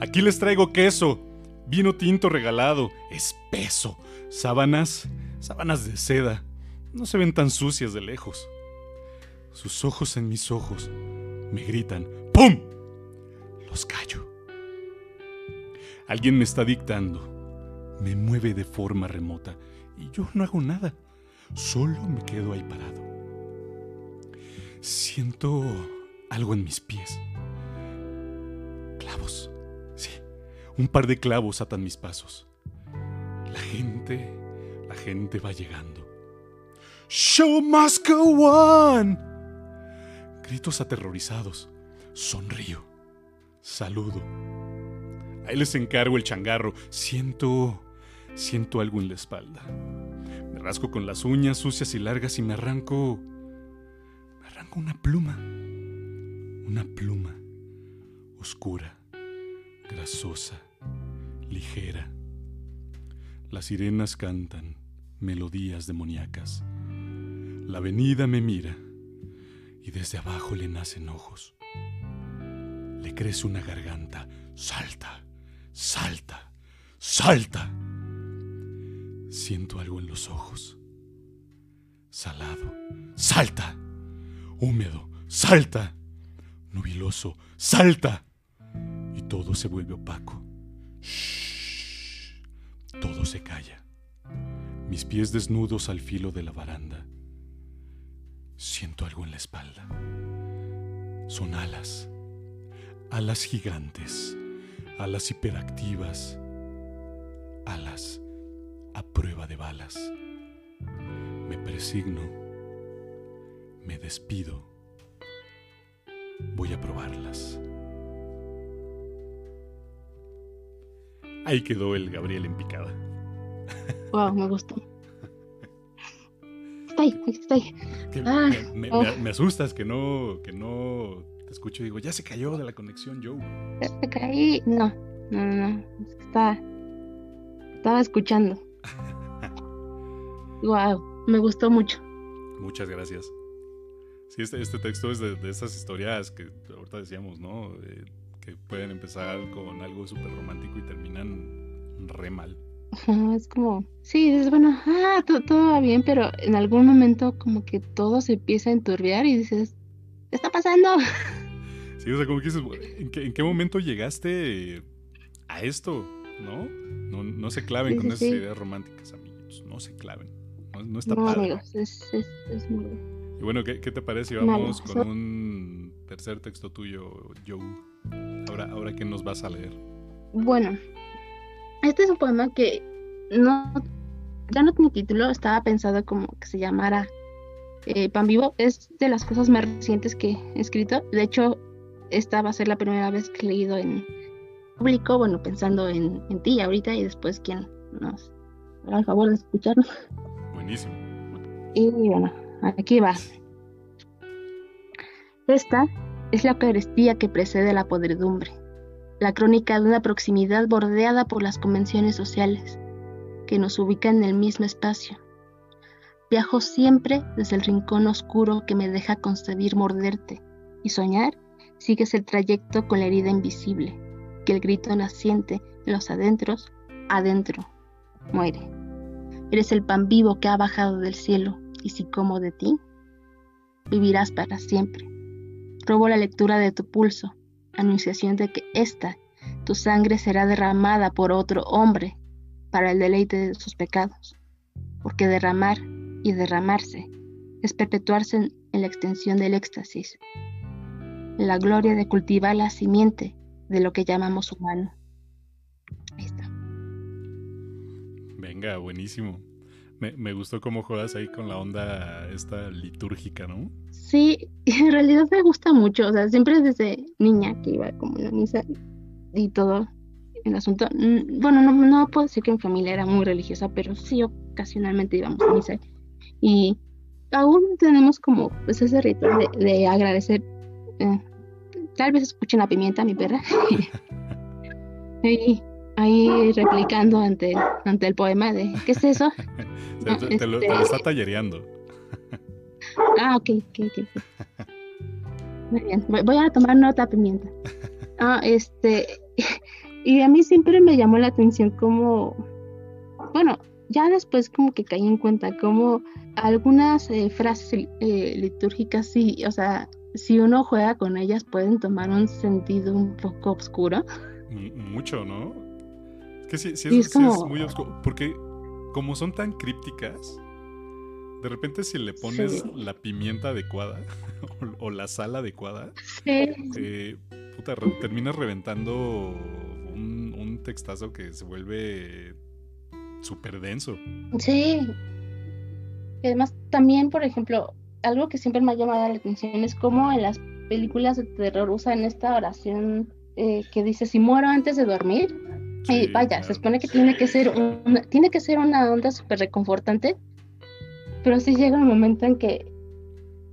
Aquí les traigo queso, vino tinto regalado, espeso, sábanas, sábanas de seda, no se ven tan sucias de lejos. Sus ojos en mis ojos me gritan, ¡pum! Los callo. Alguien me está dictando, me mueve de forma remota y yo no hago nada, solo me quedo ahí parado. Siento algo en mis pies. Clavos, sí, un par de clavos atan mis pasos. La gente, la gente va llegando. Show must go on gritos aterrorizados. Sonrío. Saludo. Ahí les encargo el changarro. Siento... Siento algo en la espalda. Me rasco con las uñas sucias y largas y me arranco... Me arranco una pluma. Una pluma. Oscura. Grasosa. Ligera. Las sirenas cantan melodías demoníacas. La avenida me mira y desde abajo le nacen ojos. Le crece una garganta. Salta, salta, salta. Siento algo en los ojos. Salado, salta. Húmedo, salta. Nubiloso, salta. Y todo se vuelve opaco. Shh. Todo se calla. Mis pies desnudos al filo de la baranda Siento algo en la espalda. Son alas. Alas gigantes. Alas hiperactivas. Alas a prueba de balas. Me presigno. Me despido. Voy a probarlas. Ahí quedó el Gabriel en picada. Wow, me gustó está ahí, ah, oh. me, asustas que no, que no escucho y digo, ya se cayó de la conexión, Joe. Ya se caí. No, no, no, estaba, estaba escuchando. *laughs* wow, me gustó mucho. Muchas gracias. Sí, este, este texto es de, esas historias que ahorita decíamos, ¿no? que pueden empezar con algo súper romántico y terminan re mal es como, sí, es bueno, ah, todo, va bien, pero en algún momento como que todo se empieza a enturbiar y dices, ¿qué está pasando? *laughs* Sí, o sea, como que dices, ¿en qué, momento llegaste a esto? ¿No? No, se claven con esas ideas románticas, amigos. No se claven. No, está no, amigos, es, es, muy... Y bueno, ¿qué, te parece? Vamos con un tercer texto tuyo, Joe. Ahora, ahora, ¿qué nos vas a leer? Bueno, este es un poema que no, ya no tiene título, estaba pensado como que se llamara eh, Pan Vivo. Es de las cosas más recientes que he escrito. De hecho, esta va a ser la primera vez que he leído en público, bueno, pensando en, en ti ahorita y después quien nos hará el favor de escucharnos. Buenísimo. Y bueno, aquí va. Esta es la Eucaristía que precede la podredumbre la crónica de una proximidad bordeada por las convenciones sociales, que nos ubican en el mismo espacio. Viajo siempre desde el rincón oscuro que me deja concebir morderte, y soñar sigues el trayecto con la herida invisible, que el grito naciente en los adentros, adentro, muere. Eres el pan vivo que ha bajado del cielo, y si como de ti, vivirás para siempre. Robo la lectura de tu pulso, anunciación de que esta, tu sangre será derramada por otro hombre para el deleite de sus pecados, porque derramar y derramarse es perpetuarse en, la extensión del éxtasis, la gloria de cultivar la simiente de lo que llamamos humano. Ahí está. Venga, buenísimo. Me, me, gustó cómo juegas ahí con la onda esta litúrgica, ¿no? Sí, *laughs* en realidad me gusta mucho, o sea, siempre desde niña que iba como en la misa y todo el asunto. Mm, bueno, no, no puedo decir que mi familia era muy religiosa, pero sí ocasionalmente íbamos a misa. Y aún tenemos como pues ese ritual de, agradecer. Eh, tal vez escuchen la pimienta, mi perra. *laughs* y, ahí replicando ante, ante el poema de ¿qué es eso? *laughs* te, lo, este está tallereando. ah, ok, ok, ok. Muy bien, voy a tomar nota, pimienta. Ah, este, *laughs* y a mí siempre me llamó la atención como, bueno, ya después como que caí en cuenta como algunas eh, frases eh, litúrgicas sí, o sea, si uno juega con ellas pueden tomar un sentido un poco oscuro. Mucho, ¿no? Es que sí, sí, es, muy oscuro, porque como son tan crípticas, de repente si le pones la pimienta adecuada *laughs* o, la sal adecuada, eh, puta, terminas reventando un, un textazo que se vuelve súper denso. Sí. Además, también, por ejemplo, algo que siempre me ha llamado la atención es cómo en las películas de terror usan esta oración eh, que dice si muero antes de dormir. y vaya, se supone que tiene que ser una, tiene que ser una onda súper reconfortante, pero sí llega un momento en que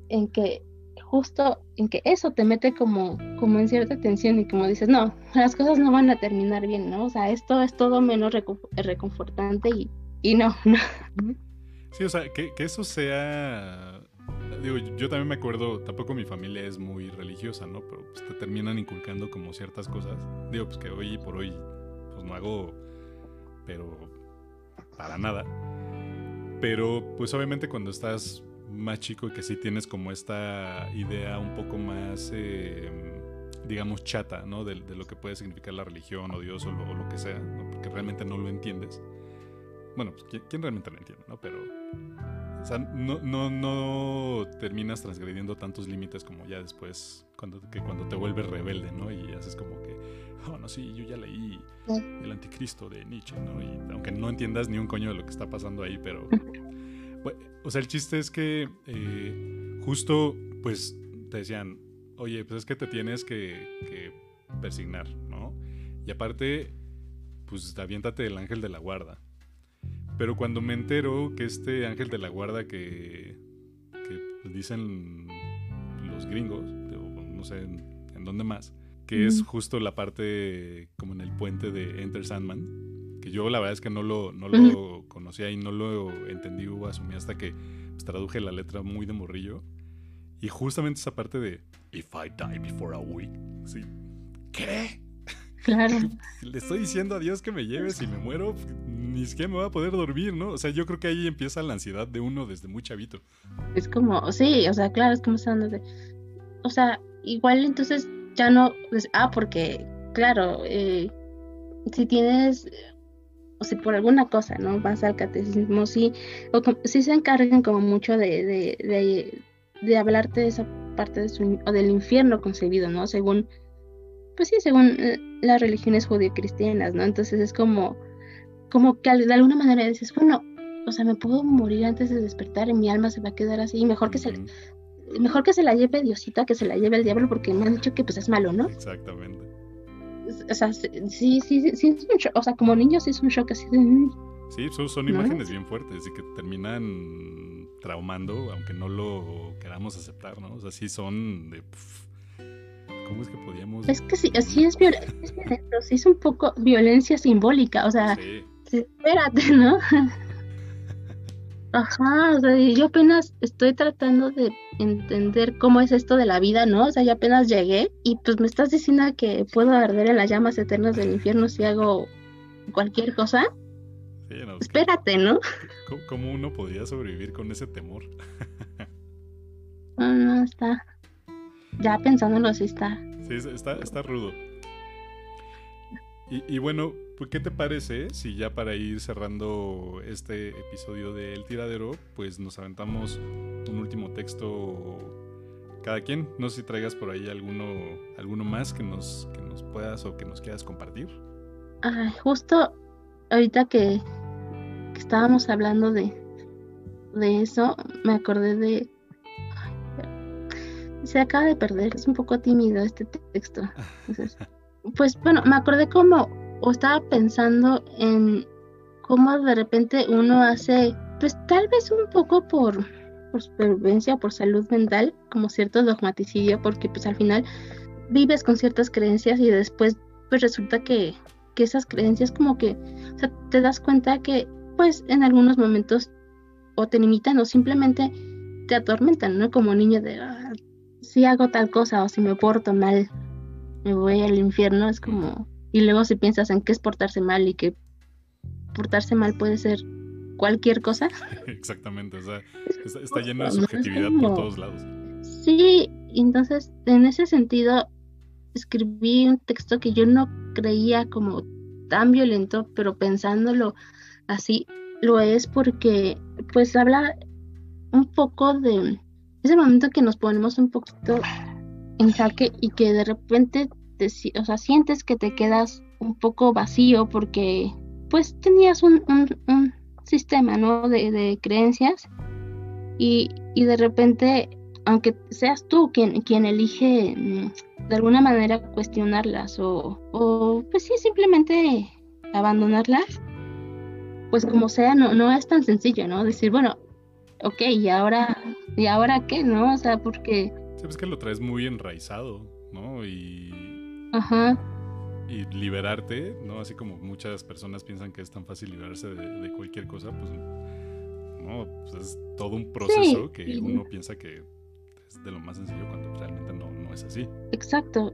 en que justo en que eso te mete como, como en cierta tensión y como dices, no, las cosas no van a terminar bien, ¿no? O sea, esto es todo menos reconfortante y, y no, *laughs* no. Sí, o sea, que, que eso sea digo, yo también me acuerdo, tampoco mi familia es muy religiosa, ¿no? Pero pues te terminan inculcando como ciertas cosas. Digo, pues que hoy por hoy, pues no hago, pero para nada. Pero pues obviamente cuando estás más chico y que sí tienes como esta idea un poco más, em, digamos, chata, ¿no? De, lo que puede significar la religión o Dios o lo, que sea, ¿no? Porque realmente no lo entiendes. Bueno, pues ¿quién, realmente lo entiende, ¿no? Pero, o sea, no, no, no terminas transgrediendo tantos límites como ya después, cuando, que cuando te vuelves rebelde, ¿no? Y haces como que, oh, no, sí, yo ya leí El Anticristo de Nietzsche, ¿no? Y aunque no entiendas ni un coño de lo que está pasando ahí, pero *laughs* o sea, el chiste es que eh, justo, pues, te decían, oye, pues es que te tienes que, persignar, ¿no? Y aparte, pues, aviéntate el ángel de la guarda. Pero cuando me entero que este ángel de la guarda que, que dicen los gringos, no sé en, dónde más, que es justo la parte como en el puente de Enter Sandman, que yo la verdad es que no lo, no lo conocía y no lo entendí o asumí hasta que pues, traduje la letra muy de morrillo. Y justamente esa parte de If I die before a week. Sí. ¿Qué? Claro. *laughs* Le estoy diciendo a Dios que me lleve si me muero, ni siquiera me va a poder dormir, ¿no? O sea, yo creo que ahí empieza la ansiedad de uno desde muy chavito. Es como, sí, o sea, claro, es como estando de. O sea, igual entonces ya no. Pues, ah, porque, claro, eh, si tienes o si por alguna cosa, ¿no? Vas al catecismo, sí, o sí se encargan como mucho de, de, de, hablarte de esa parte de su, o del infierno concebido, ¿no? Según, pues sí, según eh, las religiones judío-cristianas, ¿no? Entonces es como, como que de alguna manera dices, bueno, o sea, me puedo morir antes de despertar y mi alma se va a quedar así, y mejor que se, mejor que se la lleve Diosita, que se la lleve el diablo, porque me han dicho que pues es malo, ¿no? Exactamente o sea, sí, sí, sí, sí es un shock, o sea, como niños sí es un shock así de... Mm". Sí, son, imágenes bien fuertes y que terminan traumando, aunque no lo queramos aceptar, ¿no? O sea, sí son de... ¿Cómo es que podíamos...? Es que sí, sí es, violento, sí es un poco violencia simbólica, o sea, espérate, ¿no? *laughs* Ajá, o sea, yo apenas estoy tratando de entender cómo es esto de la vida, ¿no? O sea, yo apenas llegué y pues me estás diciendo que puedo arder en las llamas eternas del infierno si hago cualquier cosa. Sí, no, Espérate, ¿no? ¿Cómo uno podría sobrevivir con ese temor? no, no, está. Ya pensándolo, sí está. Sí, está, está rudo. Y, y bueno, pues, ¿qué te parece si ya para ir cerrando este episodio de El Tiradero, pues nos aventamos un último texto cada quien? No sé si traigas por ahí alguno, alguno más que nos, que nos puedas o que nos quieras compartir. justo ahorita que, estábamos hablando de, de eso, me acordé de... se acaba de perder, es un poco tímido este texto. *laughs* pues bueno, me acordé como o estaba pensando en cómo de repente uno hace, pues tal vez un poco por, por supervivencia por salud mental, como cierto dogmaticidio, porque pues al final vives con ciertas creencias y después pues resulta que que esas creencias como que, o sea, te das cuenta que pues en algunos momentos o te limitan o simplemente te atormentan, ¿no? Como niño de, ah, si hago tal cosa o si me porto mal, me voy al infierno, es como, y luego si piensas en qué es portarse mal y que portarse mal puede ser cualquier cosa. *laughs* Exactamente, o sea, está, lleno de subjetividad por todos lados. Sí, entonces en ese sentido escribí un texto que yo no creía como tan violento, pero pensándolo así, lo es porque pues habla un poco de ese momento que nos ponemos un poquito y que de repente te, o sea, sientes que te quedas un poco vacío porque pues tenías un, sistema, ¿no? De, creencias y, y, de repente, aunque seas tú quien, elige mm, de alguna manera cuestionarlas o, o pues sí, simplemente abandonarlas, pues como sea, no, no es tan sencillo, ¿no? Decir, bueno, ok, ¿y ahora, ¿y ahora qué, no? O sea, porque... Sabes que lo traes muy enraizado, ¿no? Y... Ajá. Y liberarte, ¿no? Así como muchas personas piensan que es tan fácil liberarse de, cualquier cosa, pues no, pues es todo un proceso que uno piensa que es de lo más sencillo cuando realmente no, no es así. Exacto.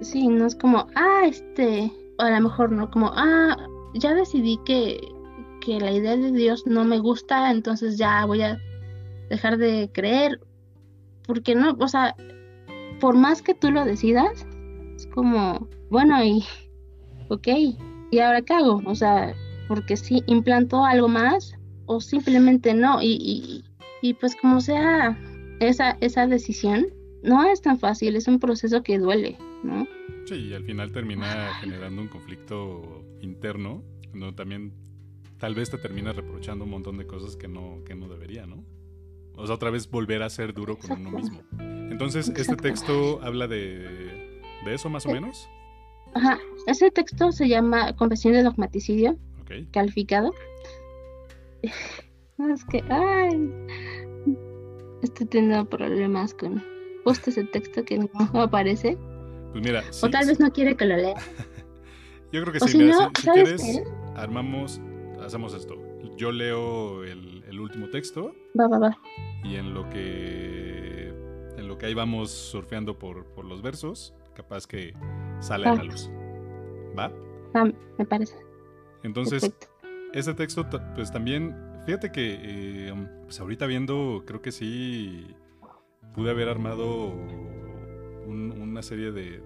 Sí, no es como, ah, este, o a lo mejor no, como, ah, ya decidí que que la idea de Dios no me gusta, entonces ya voy a dejar de creer. Porque no, o sea, por más que tú lo decidas, es como, bueno, y, ok, ¿y ahora qué hago? O sea, porque si implantó algo más o simplemente no. Y, y, y pues como sea esa, esa decisión, no es tan fácil, es un proceso que duele, ¿no? Sí, y al final termina generando un conflicto interno, no también tal vez te terminas reprochando un montón de cosas que no, que no debería, ¿no? O sea, otra vez volver a ser duro con uno mismo. Entonces, ¿este texto habla de, de eso más o menos? Ajá, ese texto se llama Confesión de Dogmaticidio, calificado. *laughs* es que, ay, estoy teniendo problemas con justo ese texto que no aparece. Pues mira, o tal vez no quiere que lo lea. *laughs* Yo creo que sí, mira, si, quieres, armamos hacemos esto. Yo leo el, último texto. Va, va, va. Y en lo que. En lo que ahí vamos surfeando por, los versos, capaz que sale a la luz. ¿Va? Ah, me parece. Entonces, ese texto, pues también. Fíjate que. Eh, pues ahorita viendo, creo que sí. Pude haber armado una serie de,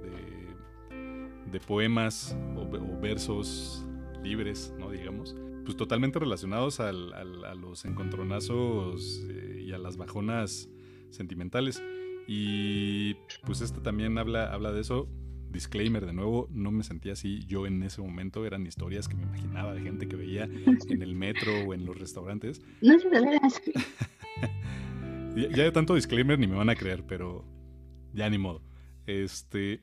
de, poemas o, versos libres, ¿no? Digamos, pues totalmente relacionados a los encontronazos eh, y a las bajonas sentimentales. Y pues este también habla, habla de eso. Disclaimer, de nuevo, no me sentía así. Yo en ese momento eran historias que me imaginaba de gente que veía en el metro o en los restaurantes. *laughs* No sé de veras. ya, ya de tanto disclaimer ni me van a creer, pero ya ni modo. Este,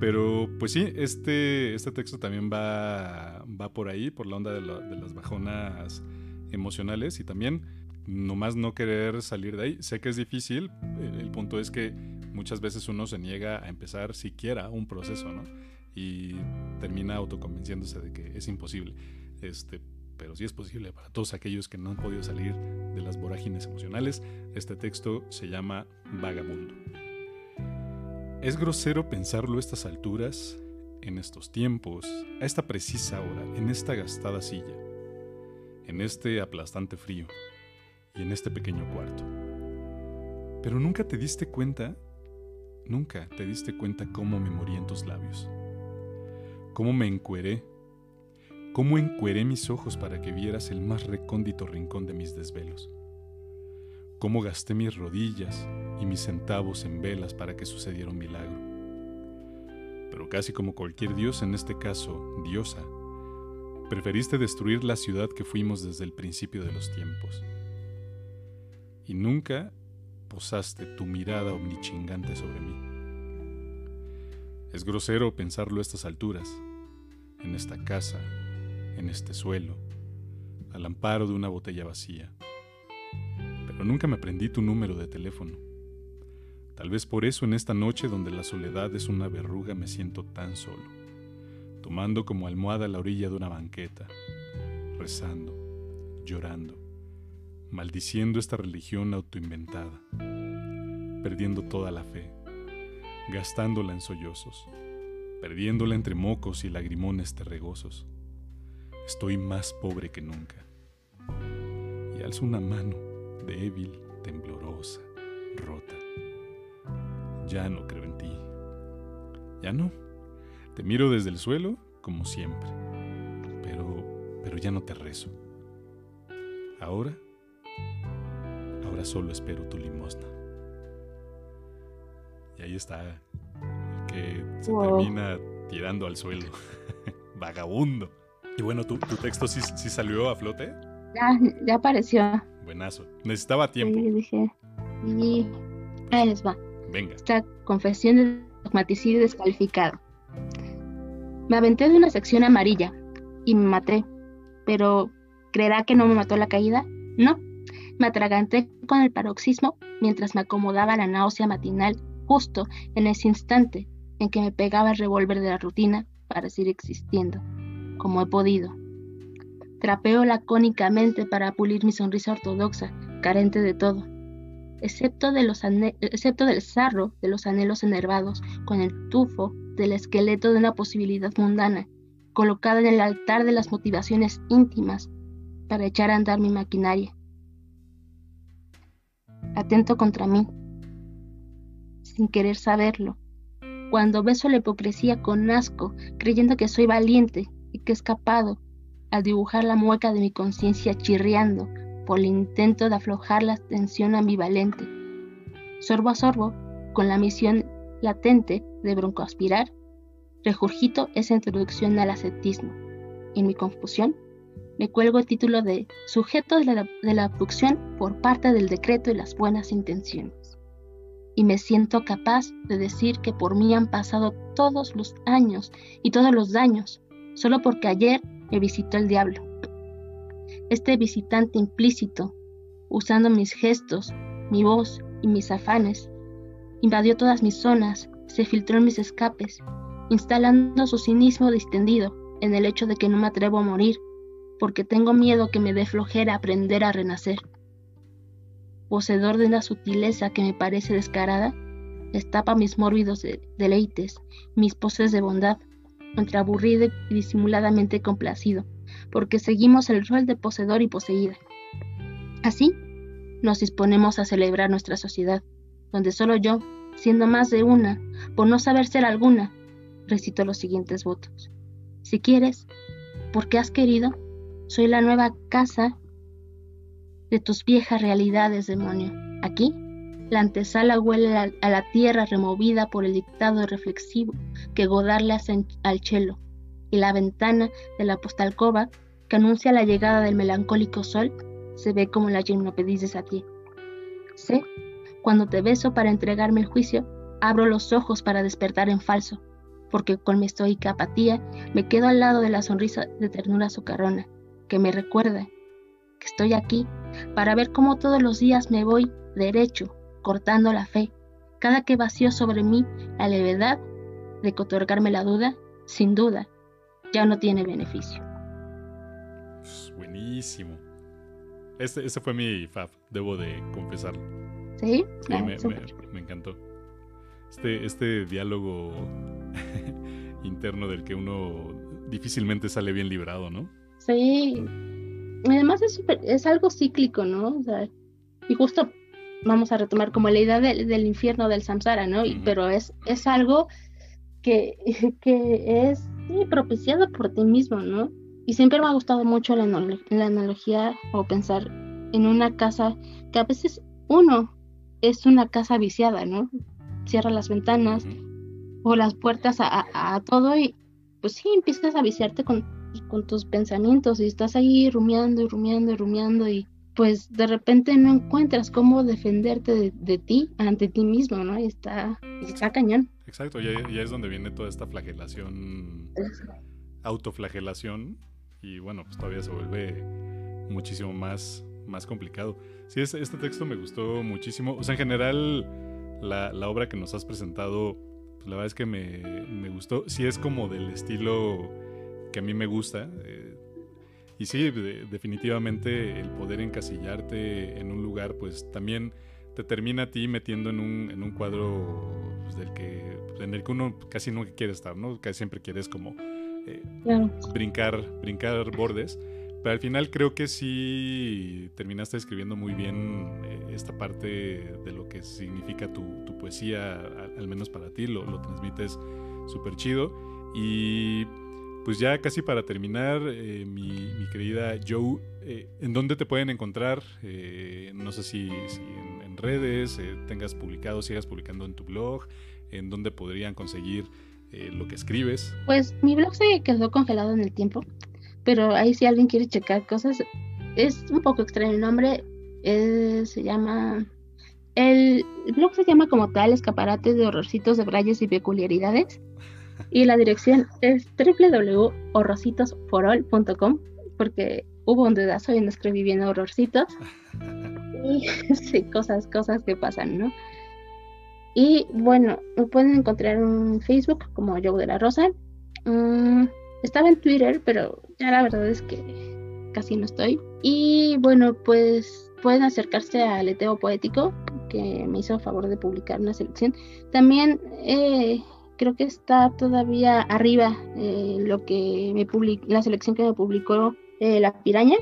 pero pues sí, este, este texto también va, va por ahí, por la onda de, las bajonas emocionales y también nomás no querer salir de ahí. Sé que es difícil, el punto es que muchas veces uno se niega a empezar siquiera un proceso, ¿no? Y termina autoconvenciéndose de que es imposible. Este, pero sí es posible para todos aquellos que no han podido salir de las vorágines emocionales. Este texto se llama Vagabundo. Es grosero pensarlo a estas alturas, en estos tiempos, a esta precisa hora, en esta gastada silla, en este aplastante frío y en este pequeño cuarto. Pero nunca te diste cuenta, nunca te diste cuenta cómo me morí en tus labios, cómo me encueré, cómo encueré mis ojos para que vieras el más recóndito rincón de mis desvelos cómo gasté mis rodillas y mis centavos en velas para que sucediera un milagro. Pero casi como cualquier dios, en este caso, diosa, preferiste destruir la ciudad que fuimos desde el principio de los tiempos. Y nunca posaste tu mirada omnichingante sobre mí. Es grosero pensarlo a estas alturas, en esta casa, en este suelo, al amparo de una botella vacía pero nunca me aprendí tu número de teléfono. Tal vez por eso en esta noche donde la soledad es una verruga me siento tan solo, tomando como almohada la orilla de una banqueta, rezando, llorando, maldiciendo esta religión autoinventada, perdiendo toda la fe, gastándola en sollozos, perdiéndola entre mocos y lagrimones terregosos. Estoy más pobre que nunca. Y alzo una mano débil, temblorosa, rota. Ya no creo en ti. Ya no. Te miro desde el suelo como siempre. Pero, pero ya no te rezo. Ahora, ahora solo espero tu limosna. Y ahí está el que se termina tirando al suelo. *laughs* Vagabundo. Y bueno, ¿tu, tu texto sí, sí, salió a flote? Ya, ya apareció. Buenazo. Necesitaba tiempo. Sí, dije. Y ahí les va. Esta confesión de dogmaticidio descalificado. Me aventé de una sección amarilla y me maté. Pero, ¿creerá que no me mató la caída? No. Me atraganté con el paroxismo mientras me acomodaba la náusea matinal justo en ese instante en que me pegaba el revólver de la rutina para seguir existiendo, como he podido. Trapeo lacónicamente para pulir mi sonrisa ortodoxa, carente de todo, excepto, del sarro de los anhelos enervados, con el tufo del esqueleto de una posibilidad mundana, colocada en el altar de las motivaciones íntimas para echar a andar mi maquinaria. Atento contra mí, sin querer saberlo, cuando beso la hipocresía con asco, creyendo que soy valiente y que he escapado, al dibujar la mueca de mi conciencia chirriando por el intento de aflojar la tensión ambivalente. Sorbo a sorbo, con la misión latente de broncoaspirar, regurgito esa introducción al ascetismo. En mi confusión, me cuelgo el título de Sujeto de la, de la abducción por parte del decreto y las buenas intenciones y me siento capaz de decir que por mí han pasado todos los años y todos los daños, solo porque ayer me visitó el diablo. Este visitante implícito, usando mis gestos, mi voz y mis afanes, invadió todas mis zonas, se filtró en mis escapes, instalando su cinismo distendido en el hecho de que no me atrevo a morir, porque tengo miedo que me dé flojera aprender a renacer. Poseedor de una sutileza que me parece descarada, destapa mis mórbidos deleites, mis poses de bondad, entre aburrido y disimuladamente complacido, porque seguimos el rol de poseedor y poseída. Así, nos disponemos a celebrar nuestra sociedad, donde solo yo, siendo más de una, por no saber ser alguna, recito los siguientes votos. Si quieres, porque has querido, soy la nueva casa de tus viejas realidades, demonio. Aquí, la antesala huele a la tierra removida por el dictado reflexivo que Godard le hace al chelo, y la ventana de la postalcova, que anuncia la llegada del melancólico sol, se ve como la gimnopedis de ti. Sé, cuando te beso para entregarme el juicio, abro los ojos para despertar en falso, porque con mi estoica apatía me quedo al lado de la sonrisa de ternura socarrona, que me recuerda que estoy aquí para ver cómo todos los días me voy derecho, cortando la fe, cada que vacío sobre mí la levedad de otorgarme la duda, sin duda, ya no tiene beneficio. buenísimo. Este, este, fue mi fab, debo de confesarlo. ¿Sí? Ah, me, me, encantó. Este, este diálogo *laughs* interno del que uno difícilmente sale bien librado, ¿no? Sí, además es, es algo cíclico, ¿no? O sea, y justo vamos a retomar como la idea del infierno del samsara, ¿no? Pero es, es algo que, *laughs* que es propiciado por ti mismo, ¿no? Y siempre me ha gustado mucho la, la analogía o pensar en una casa que a veces uno es una casa viciada, ¿no? Cierra las ventanas o las puertas a, a todo y pues sí, empiezas a viciarte con con tus pensamientos y estás ahí rumiando y rumiando y rumiando y pues de repente no encuentras cómo defenderte de, ti ante ti mismo, ¿no? Y está, está cañón. Exacto, ya, ya, es donde viene toda esta flagelación, autoflagelación y bueno, pues todavía se vuelve muchísimo más, más complicado. Sí, este, texto me gustó muchísimo. O sea, en general, la, la obra que nos has presentado pues la verdad es que me, gustó. Sí es como del estilo que a mí me gusta. Eh, y sí, definitivamente el poder encasillarte en un lugar, pues también te termina a ti metiendo en un, en un cuadro pues, del que, en el que uno casi nunca quiere estar, ¿no? Casi siempre quieres como eh, brincar, brincar bordes. Pero al final creo que sí terminaste escribiendo muy bien eh, esta parte de lo que significa tu, poesía, al, menos para ti, lo, lo transmites súper chido. Y pues ya casi para terminar, eh, mi, querida Joe, eh, ¿en dónde te pueden encontrar? no sé si, en, en, redes tengas publicado, sigas publicando en tu blog, en dónde podrían conseguir lo que escribes. Pues mi blog se quedó congelado en el tiempo pero ahí si alguien quiere checar cosas, es un poco extraño el nombre, se llama, el, blog se llama como tal Escaparate de Horrorcitos de Brayes y Peculiaridades, y la dirección es www.horrorcitosforall.com, porque hubo un dedazo y no escribí bien horrorcitos, y *laughs* sí, cosas, cosas que pasan, ¿no? Y bueno, me pueden encontrar en Facebook como Joe de la Rosa. Mm, estaba en Twitter, pero ya la verdad es que casi no estoy. Y bueno, pues pueden acercarse al Eteo Poético, que me hizo favor de publicar una selección. También eh, creo que está todavía arriba eh, lo que me la selección que me publicó eh, La Piraña.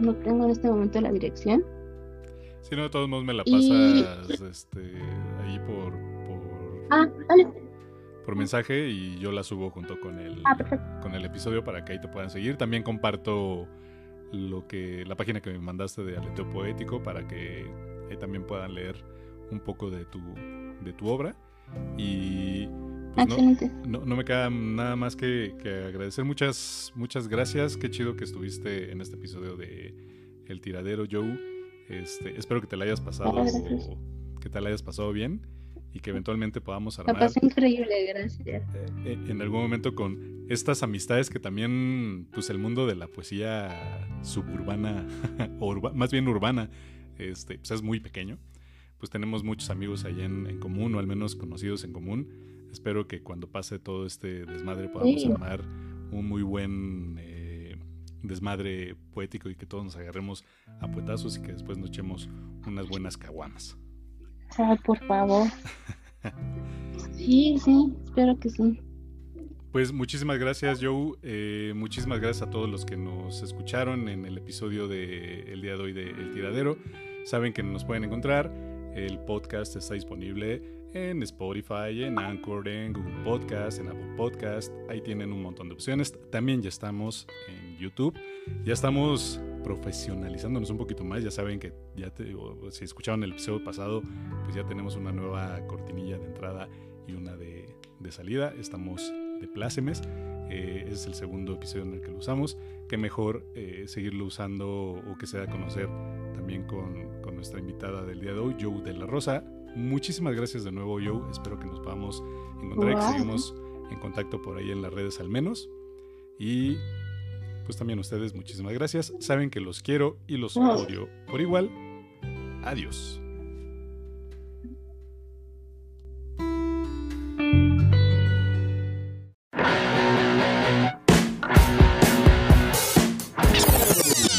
No tengo en este momento la dirección. Si no, de todos modos me la pasas este, ahí por, por... Ah, vale por mensaje y yo la subo junto con el, ah, con el episodio para que ahí te puedan seguir. También comparto lo que la página que me mandaste de Aleteo Poético para que ahí también puedan leer un poco de tu, de tu obra. Y pues no, no, me queda nada más que, agradecer. Muchas, muchas gracias. Qué chido que estuviste en este episodio de El Tiradero, Joe. Este, espero que te la hayas pasado, que te la hayas pasado bien y que eventualmente podamos armar. pasó increíble, gracias. Eh, eh, en algún momento con estas amistades que también, pues el mundo de la poesía suburbana, *laughs* o más bien urbana, este, pues es muy pequeño. Pues tenemos muchos amigos allá en, común, o al menos conocidos en común. Espero que cuando pase todo este desmadre podamos armar un muy buen eh, desmadre poético y que todos nos agarremos a puetazos y que después nos echemos unas buenas caguamas. Ay, por favor. sí, sí, espero que sí. Pues muchísimas gracias, Joe. Eh, muchísimas gracias a todos los que nos escucharon en el episodio del día de hoy de El Tiradero. Saben que nos pueden encontrar. El podcast está disponible en Spotify, en Anchor, en Google Podcast, en Apple Podcast. Ahí tienen un montón de opciones. También ya estamos en YouTube. Ya estamos profesionalizándonos un poquito más. Ya saben que ya te, si escucharon el episodio pasado, pues ya tenemos una nueva cortinilla de entrada y una de, salida. Estamos de plácemes. Eh, es el segundo episodio en el que lo usamos. Qué mejor eh, seguirlo usando o que se a conocer también con, con, nuestra invitada del día de hoy, Joe de la Rosa. Muchísimas gracias de nuevo, Joe. Espero que nos podamos encontrar y que seguimos en contacto por ahí en las redes al menos. Y pues también ustedes muchísimas gracias. Saben que los quiero y los odio por igual. Adiós.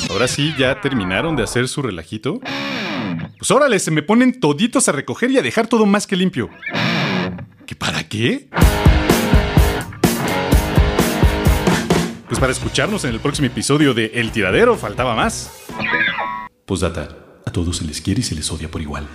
Ahora sí, ya terminaron de hacer su relajito. Pues órale, se me ponen toditos a recoger y a dejar todo más que limpio. ¿Qué para qué? Pues para escucharnos en el próximo episodio de El Tiradero faltaba más. Postdata, a todos se les quiere y se les odia por igual.